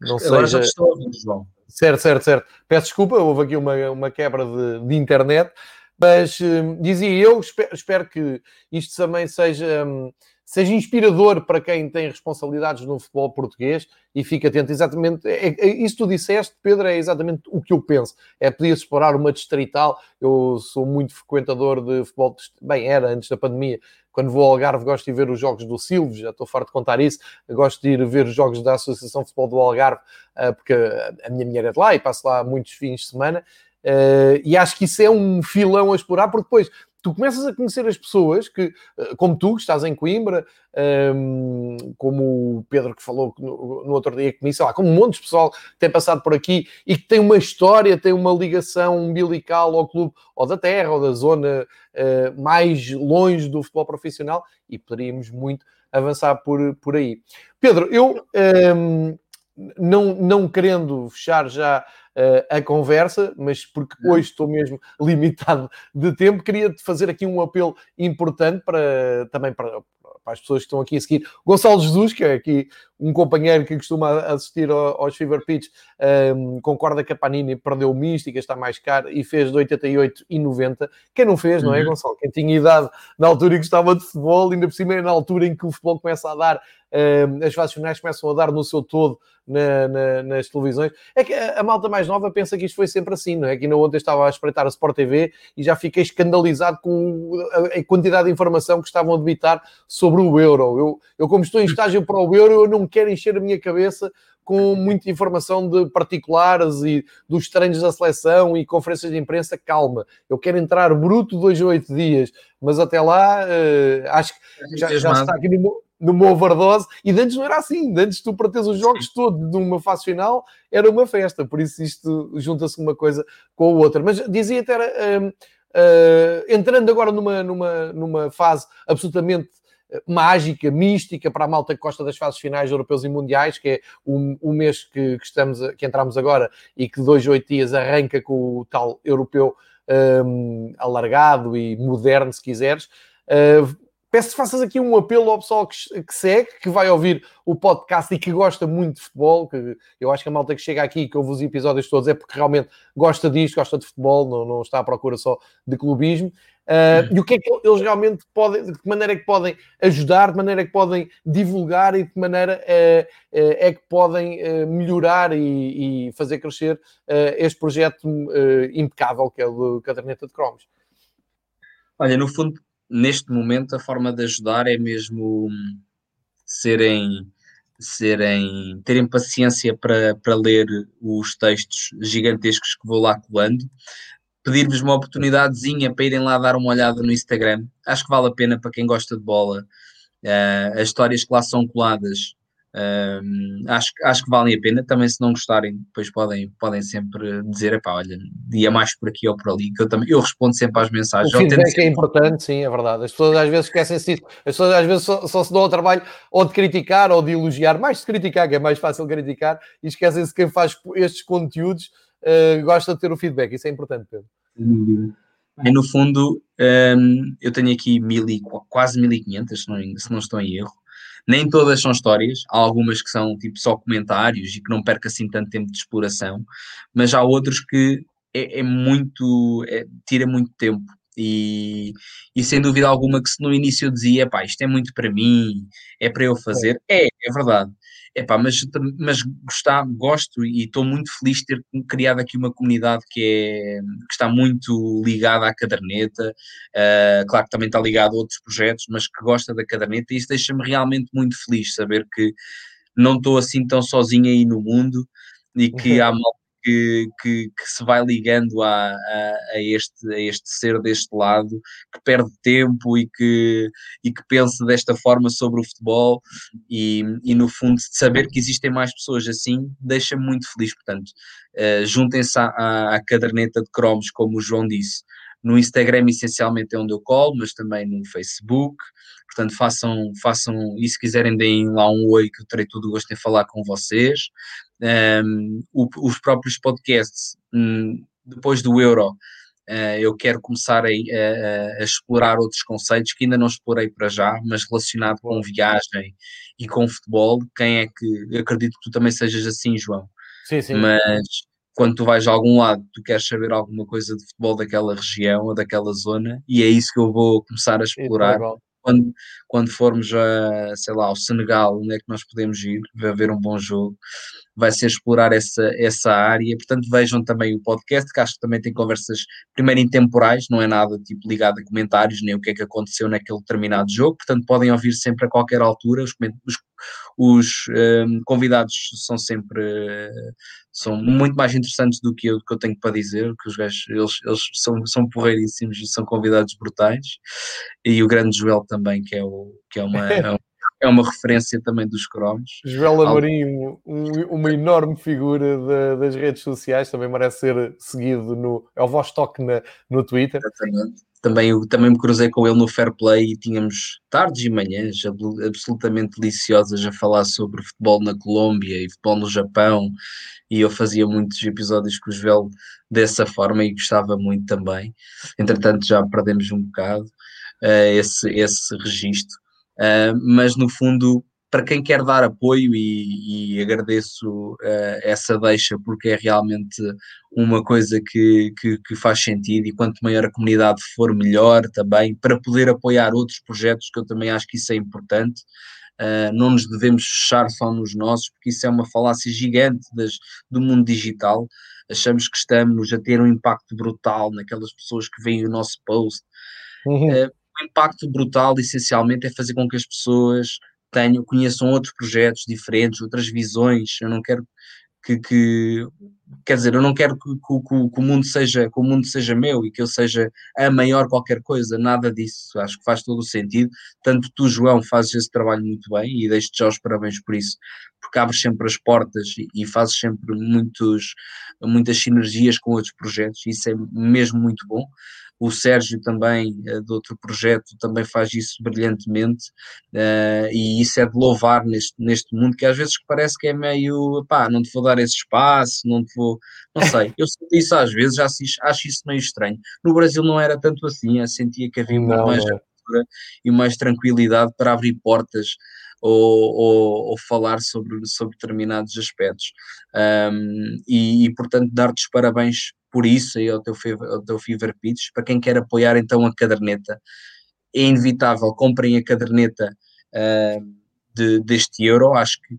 não Agora seja. Já estou a ouvir, João. Certo, certo, certo. Peço desculpa, houve aqui uma, uma quebra de, de internet, mas um, dizia eu, espero, espero, que isto também seja. Um, seja inspirador para quem tem responsabilidades no futebol português e fica atento. Exatamente, é, é, isso tu disseste, Pedro, é exatamente o que eu penso. É podia-se explorar uma distrital. Eu sou muito frequentador de futebol, bem, era antes da pandemia. Quando vou ao Algarve, gosto de ver os jogos do Silvio, já estou farto de contar isso. Gosto de ir ver os jogos da Associação de Futebol do Algarve, ah, porque a minha mulher é de lá e passo lá muitos fins de semana. Ah, e acho que isso é um filão a explorar, porque depois tu começas a conhecer as pessoas que, eh, como tu, que estás em Coimbra, ehm, como o Pedro que falou no, outro dia comigo, sei lá, como um monte de pessoal que tem passado por aqui e que tem uma história, tem uma ligação umbilical ao clube, ou da terra, ou da zona uh, mais longe do futebol profissional, e poderíamos muito avançar por, por aí. Pedro, eu um, ehm, não, não querendo fechar já uh, a conversa, mas porque hoje estou mesmo limitado de tempo, queria-te fazer aqui um apelo importante para também para, para as pessoas que estão aqui a seguir. Gonçalo Jesus, que é aqui um companheiro que costuma assistir aos Fever Pitch um, concorda que a Panini perdeu o mística, está mais caro e fez de 88 e 90. Quem não fez, não é, uhum. Gonçalo? Quem tinha idade na altura e gostava de futebol, ainda por cima é na altura em que o futebol começa a dar, um, as fases finais começam a dar no seu todo na, na, nas televisões. É que a, a, malta mais nova pensa que isto foi sempre assim, não é? Que ainda ontem estava a espreitar a Sport TV e já fiquei escandalizado com a, a quantidade de informação que estavam a debitar sobre o euro. Eu, eu, como estou em estágio para o euro, eu não quero encher a minha cabeça com muita informação de particulares e dos treinos da seleção e conferências de imprensa, calma. Eu quero entrar bruto dois ou oito dias, mas até lá uh, acho que já, já está aqui no, numa overdose, e antes não era assim, antes tu para teres os jogos Sim. todos numa fase final era uma festa, por isso isto junta-se uma coisa com a outra. Mas dizia até, uh, uh, entrando agora numa, numa, numa fase absolutamente mágica, mística para a malta que gosta das fases finais europeus e mundiais, que é o, o mês que, que, estamos, que entramos agora e que dois, oito dias arranca com o tal europeu um, alargado e moderno, se quiseres. Uh, Peço que faças aqui um apelo ao pessoal que, que, segue, que vai ouvir o podcast e que gosta muito de futebol. Que eu acho que a malta que chega aqui, que ouve os episódios todos, é porque realmente gosta disto, gosta de futebol, não, não está à procura só de clubismo. Uh, e o que é que eles realmente podem, de que maneira é que podem ajudar, de maneira é que podem divulgar e de que maneira é, é que podem melhorar e, e fazer crescer este projeto impecável que é o do Caderneta de Cromos. Olha, no fundo, neste momento a forma de ajudar é mesmo serem serem terem paciência para, para ler os textos gigantescos que vou lá colando pedir-vos uma oportunidadezinha para irem lá dar uma olhada no Instagram acho que vale a pena para quem gosta de bola uh, as histórias que lá são coladas um, acho, acho que valem a pena. Também, se não gostarem, depois podem, podem sempre dizer: pá, olha, dia mais por aqui ou por ali. Que eu, também, eu respondo sempre às mensagens. O feedback sempre... é importante, sim, é verdade. As pessoas às vezes esquecem-se disso. As pessoas às vezes só, só, se dão ao trabalho ou de criticar ou de elogiar, mais de criticar, que é mais fácil criticar, e esquecem-se que quem faz estes conteúdos uh, gosta de ter o feedback. Isso é importante, Pedro. E no fundo, um, eu tenho aqui mil e, quase 1500, se não, se não estou em erro. Nem todas são histórias, há algumas que são tipo só comentários e que não perca assim tanto tempo de exploração, mas há outros que é, é muito, é, tira muito tempo. E, e sem dúvida alguma que se no início eu dizia, pá, isto é muito para mim, é para eu fazer, é, é verdade. Epá, mas, mas gostar, gosto e estou muito feliz de ter criado aqui uma comunidade que, é, que está muito ligada à caderneta, uh, claro que também está ligado a outros projetos, mas que gosta da caderneta e isso deixa-me realmente muito feliz saber que não estou assim tão sozinho aí no mundo e que uhum. há malta que, que, que, se vai ligando a, a, a, este, a este ser deste lado, que perde tempo e que, e que pensa desta forma sobre o futebol. E, e no fundo saber que existem mais pessoas assim, deixa-me muito feliz, portanto, uh, juntem-se à, à caderneta de cromos, como o João disse, no Instagram essencialmente é onde eu colo, mas também no Facebook. Portanto, façam, façam e se quiserem deem lá um oi que eu terei todo o gosto em falar com vocês. Um, os próprios podcasts, um, depois do Euro, uh, eu quero começar a, a, a, explorar outros conceitos que ainda não explorei para já, mas relacionado com viagem e com futebol. Quem é que. Eu acredito que tu também sejas assim, João. Sim, sim. Mas quando tu vais a algum lado, tu queres saber alguma coisa de futebol daquela região ou daquela zona, e é isso que eu vou começar a explorar. Quando, quando formos a, sei lá, ao Senegal, onde é que nós podemos ir, ver um bom jogo, vai ser explorar essa, essa área. Portanto, vejam também o podcast, que acho que também tem conversas, primeiro intemporais, não é nada tipo ligado a comentários, nem o que é que aconteceu naquele determinado jogo. Portanto, podem ouvir sempre a qualquer altura. Os, os, os um, convidados são sempre são muito mais interessantes do que eu, que eu tenho para dizer, que os gajos, eles, eles são, são porreiríssimos e são convidados brutais. E o grande Joel também, que é, o, que é uma. É um, é uma referência também dos cromos. Joel Amorim, um, uma enorme figura de, das redes sociais, também merece ser seguido no. É o vosso toque na, no Twitter. Exatamente. Também, também me cruzei com ele no Fair Play e tínhamos tardes e manhãs absolutamente deliciosas a falar sobre futebol na Colômbia e futebol no Japão. E eu fazia muitos episódios com o Joel dessa forma e gostava muito também. Entretanto, já perdemos um bocado uh, esse, esse registro Uh, mas no fundo para quem quer dar apoio e, e agradeço uh, essa deixa porque é realmente uma coisa que, que, que, faz sentido e quanto maior a comunidade for, melhor também, para poder apoiar outros projetos, que eu também acho que isso é importante. Uh, não nos devemos fechar só nos nossos, porque isso é uma falácia gigante das, do mundo digital. Achamos que estamos a ter um impacto brutal naquelas pessoas que veem o nosso post. Uhum. Uh, o impacto brutal, essencialmente, é fazer com que as pessoas tenham, conheçam outros projetos diferentes, outras visões. Eu não quero que, que quer dizer, eu não quero que, que, que, o mundo seja, que o mundo seja meu e que eu seja a maior qualquer coisa, nada disso. Acho que faz todo o sentido. Tanto tu, João, fazes esse trabalho muito bem e deixo-te já os parabéns por isso, porque abres sempre as portas e, e fazes sempre muitos, muitas sinergias com outros projetos. Isso é mesmo muito bom. O Sérgio também, uh, de outro projeto, também faz isso brilhantemente uh, e isso é de louvar neste, neste mundo que às vezes parece que é meio, pá, não te vou dar esse espaço, não te vou, não sei, eu sinto isso às vezes, acho, acho isso meio estranho. No Brasil não era tanto assim, eu sentia que havia muito mais é. abertura e mais tranquilidade para abrir portas ou, ou, ou, falar sobre, sobre determinados aspectos. Um, e, e, portanto, dar-te os parabéns por isso aí ao teu, ao teu Fever Pitch. Para quem quer apoiar então a caderneta, é inevitável, comprem a caderneta uh, de, deste euro. Acho que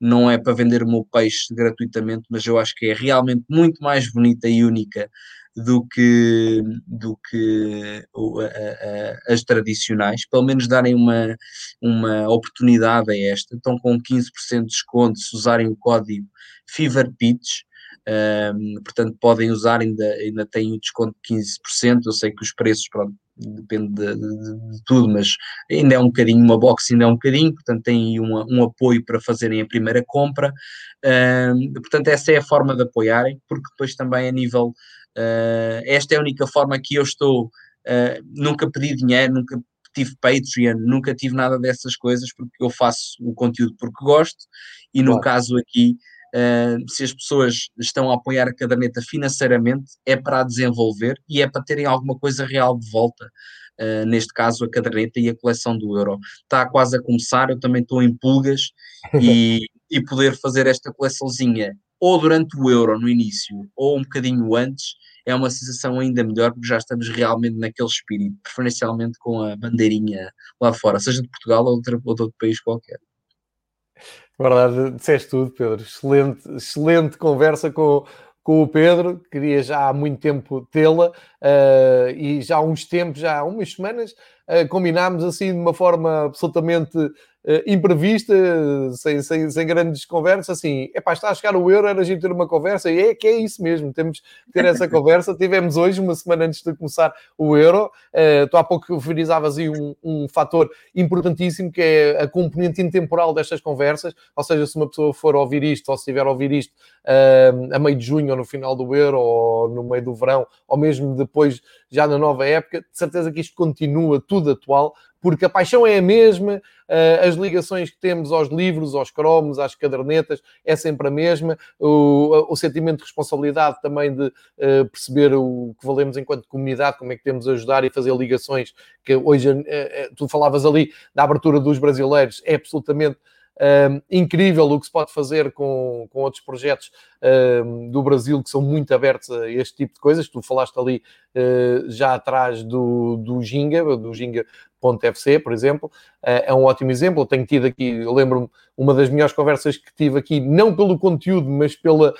não é para vender o meu peixe gratuitamente, mas eu acho que é realmente muito mais bonita e única do que, do que a, a, as tradicionais, pelo menos darem uma, uma oportunidade a esta. Estão com 15% de desconto se usarem o código FeverPitch. Um, portanto, podem usar, ainda, ainda têm o desconto de 15%. Eu sei que os preços, pronto, depende de, de, de, tudo, mas ainda é um bocadinho, uma box ainda é um bocadinho, portanto, têm uma, um apoio para fazerem a primeira compra. Um, portanto, essa é a forma de apoiarem, porque depois também a nível. Uh, esta é a única forma que eu estou. Uh, nunca pedi dinheiro, nunca tive Patreon, nunca tive nada dessas coisas, porque eu faço o conteúdo porque gosto, e no claro. caso aqui Uh, se as pessoas estão a apoiar a caderneta financeiramente, é para a desenvolver e é para terem alguma coisa real de volta. Uh, neste caso, a caderneta e a coleção do euro. Está quase a começar, eu também estou em pulgas e, e poder fazer esta coleçãozinha ou durante o euro no início ou um bocadinho antes é uma sensação ainda melhor porque já estamos realmente naquele espírito, preferencialmente com a bandeirinha lá fora, seja de Portugal ou de outro país qualquer. Verdade, disseste tudo, Pedro. Excelente, excelente conversa com, com o Pedro. Queria já há muito tempo tê-la uh, e já há uns tempos, já há umas semanas, uh, combinámos assim de uma forma absolutamente imprevista, sem, sem, sem, grandes conversas, assim, é pá, está a chegar o euro, era a gente ter uma conversa, e é que é isso mesmo, temos que ter essa conversa. Tivemos hoje, uma semana antes de começar o euro, uh, tu há pouco referizavas aí um, um fator importantíssimo, que é a componente intemporal destas conversas, ou seja, se uma pessoa for ouvir isto, ou se estiver a ouvir isto uh, a meio de junho, ou no final do euro, ou no meio do verão, ou mesmo depois, já na nova época, de certeza que isto continua tudo atual, porque a paixão é a mesma, eh, as ligações que temos aos livros, aos cromos, às cadernetas, é sempre a mesma, o, o sentimento de responsabilidade também de uh, perceber o que valemos enquanto comunidade, como é que temos a ajudar e fazer ligações, que hoje uh, tu falavas ali da abertura dos brasileiros, é absolutamente um, incrível o que se pode fazer com, com outros projetos um, do Brasil que são muito abertos a este tipo de coisas. Tu falaste ali uh, já atrás do, do Ginga, do Ginga.fc, por exemplo, uh, é um ótimo exemplo. Eu tenho tido aqui, lembro-me, uma das melhores conversas que tive aqui, não pelo conteúdo, mas pela,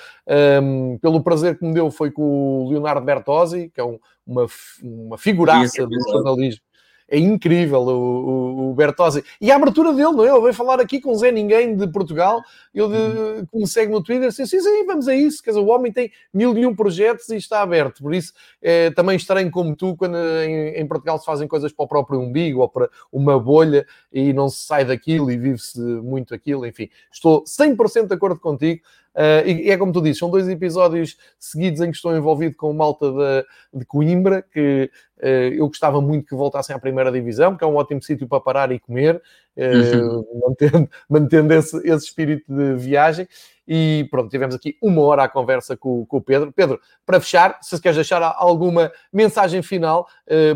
um, pelo prazer que me deu, foi com o Leonardo Bertozzi, que é um, uma, uma figuraça do jornalismo é incrível o, o, o, Bertozzi. E a abertura dele, não é? Ele veio falar aqui com o Zé Ninguém de Portugal, ele uhum. que me segue no Twitter, disse, sim, sim, vamos a isso. Quer dizer, o homem tem mil e um projetos e está aberto. Por isso, é também estranho como tu, quando em, em, Portugal se fazem coisas para o próprio umbigo ou para uma bolha e não se sai daquilo e vive-se muito aquilo. Enfim, estou 100% de acordo contigo. Uh, e, é como tu dizes, são dois episódios seguidos em que estou envolvido com malta de, de Coimbra, que, eu gostava muito que voltassem à primeira divisão, porque é um ótimo sítio para parar e comer, uhum. mantendo, mantendo esse, esse espírito de viagem. E pronto, tivemos aqui uma hora à conversa com, com o Pedro. Pedro, para fechar, se queres deixar alguma mensagem final,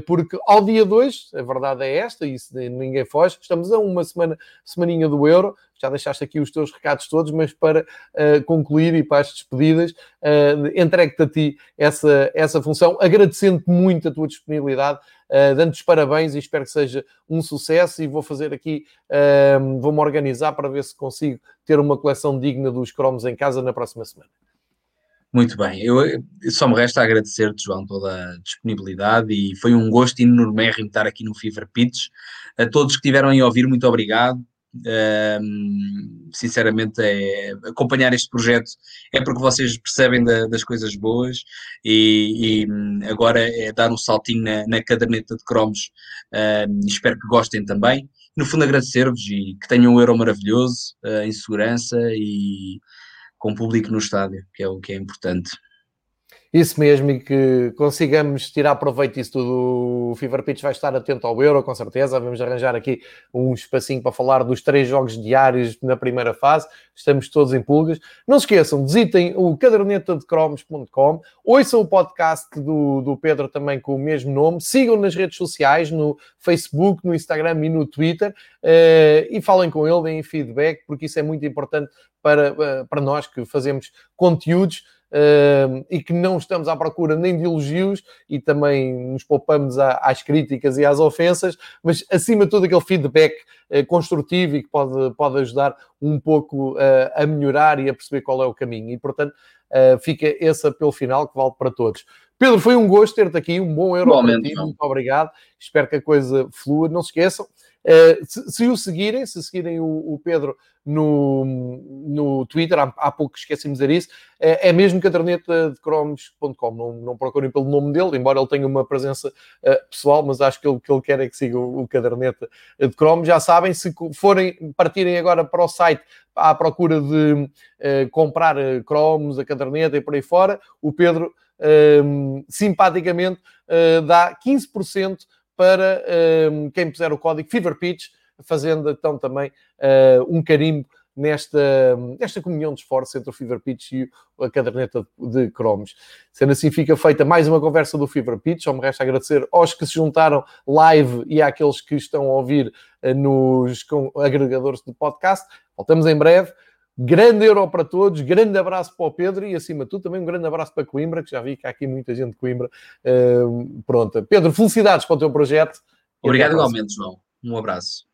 porque ao dia 2, a verdade é esta, e ninguém foge, estamos a uma semana, semaninha do Euro, já deixaste aqui os teus recados todos, mas para uh, concluir e para as despedidas, uh, entregue-te a ti essa, essa função, agradecendo-te muito a tua disponibilidade, uh, dando-te parabéns e espero que seja um sucesso. E vou fazer aqui, uh, vou-me organizar para ver se consigo ter uma coleção digna dos cromos em casa na próxima semana. Muito bem, eu, só me resta agradecer-te, João, toda a disponibilidade e foi um gosto enorme estar aqui no Fever Pitch. A todos que estiveram a ouvir, muito obrigado. Sinceramente, é, acompanhar este projeto é porque vocês percebem da, das coisas boas e, e, agora é dar um saltinho na, na caderneta de cromos. Um, espero que gostem também. No fundo, agradecer-vos e que tenham um euro maravilhoso, uh, em segurança e com público no estádio, que é o que é importante. Isso mesmo, e que consigamos tirar proveito disso tudo. O Fever Pitch vai estar atento ao Euro, com certeza. Vamos arranjar aqui um espacinho para falar dos três jogos diários na primeira fase. Estamos todos em pulgas. Não se esqueçam, visitem o cadernetadecromos.com, ouçam o podcast do, do Pedro também com o mesmo nome, sigam nas redes sociais, no Facebook, no Instagram e no Twitter, uh, e falem com ele, deem feedback, porque isso é muito importante para, uh, para nós que fazemos conteúdos uh, e que não estamos à procura nem de elogios e também nos poupamos a, às críticas e às ofensas, mas acima de tudo aquele feedback uh, construtivo e que pode, pode ajudar um pouco uh, a melhorar e a perceber qual é o caminho. E portanto, ah, fica esse apelo final que vale para todos. Pedro, foi um gosto ter-te aqui, um bom euro para ti, muito obrigado. Espero que a coisa flua. Não se esqueçam, se, se, o seguirem, se seguirem o, o Pedro no, no Twitter, há, há pouco esqueci-me de dizer isso, é, é mesmo caderneta de cromos.com. Não, não procurem pelo nome dele, embora ele tenha uma presença uh, pessoal, mas acho que ele, que ele quer é que siga o, o caderneta de cromos. Já sabem, se forem partirem agora para o site à procura de uh, comprar cromos, a caderneta e por aí fora, o Pedro simpaticamente dá 15% para um, quem puser o código Fever Pitch, fazendo então também uh, um carimbo nesta, nesta comunhão de esforço entre o Fever Pitch e a caderneta de cromos. Sendo assim, fica feita mais uma conversa do Fever Pitch. Só me resta agradecer aos que se juntaram live e àqueles que estão a ouvir uh, nos agregadores de podcast. Voltamos em breve. Grande euro para todos, grande abraço para o Pedro e, acima de tudo, também um grande abraço para Coimbra, que já vi que há aqui muita gente de Coimbra. Uh, pronto. Pedro, felicidades para o teu projeto. Obrigado igualmente, João. Um abraço.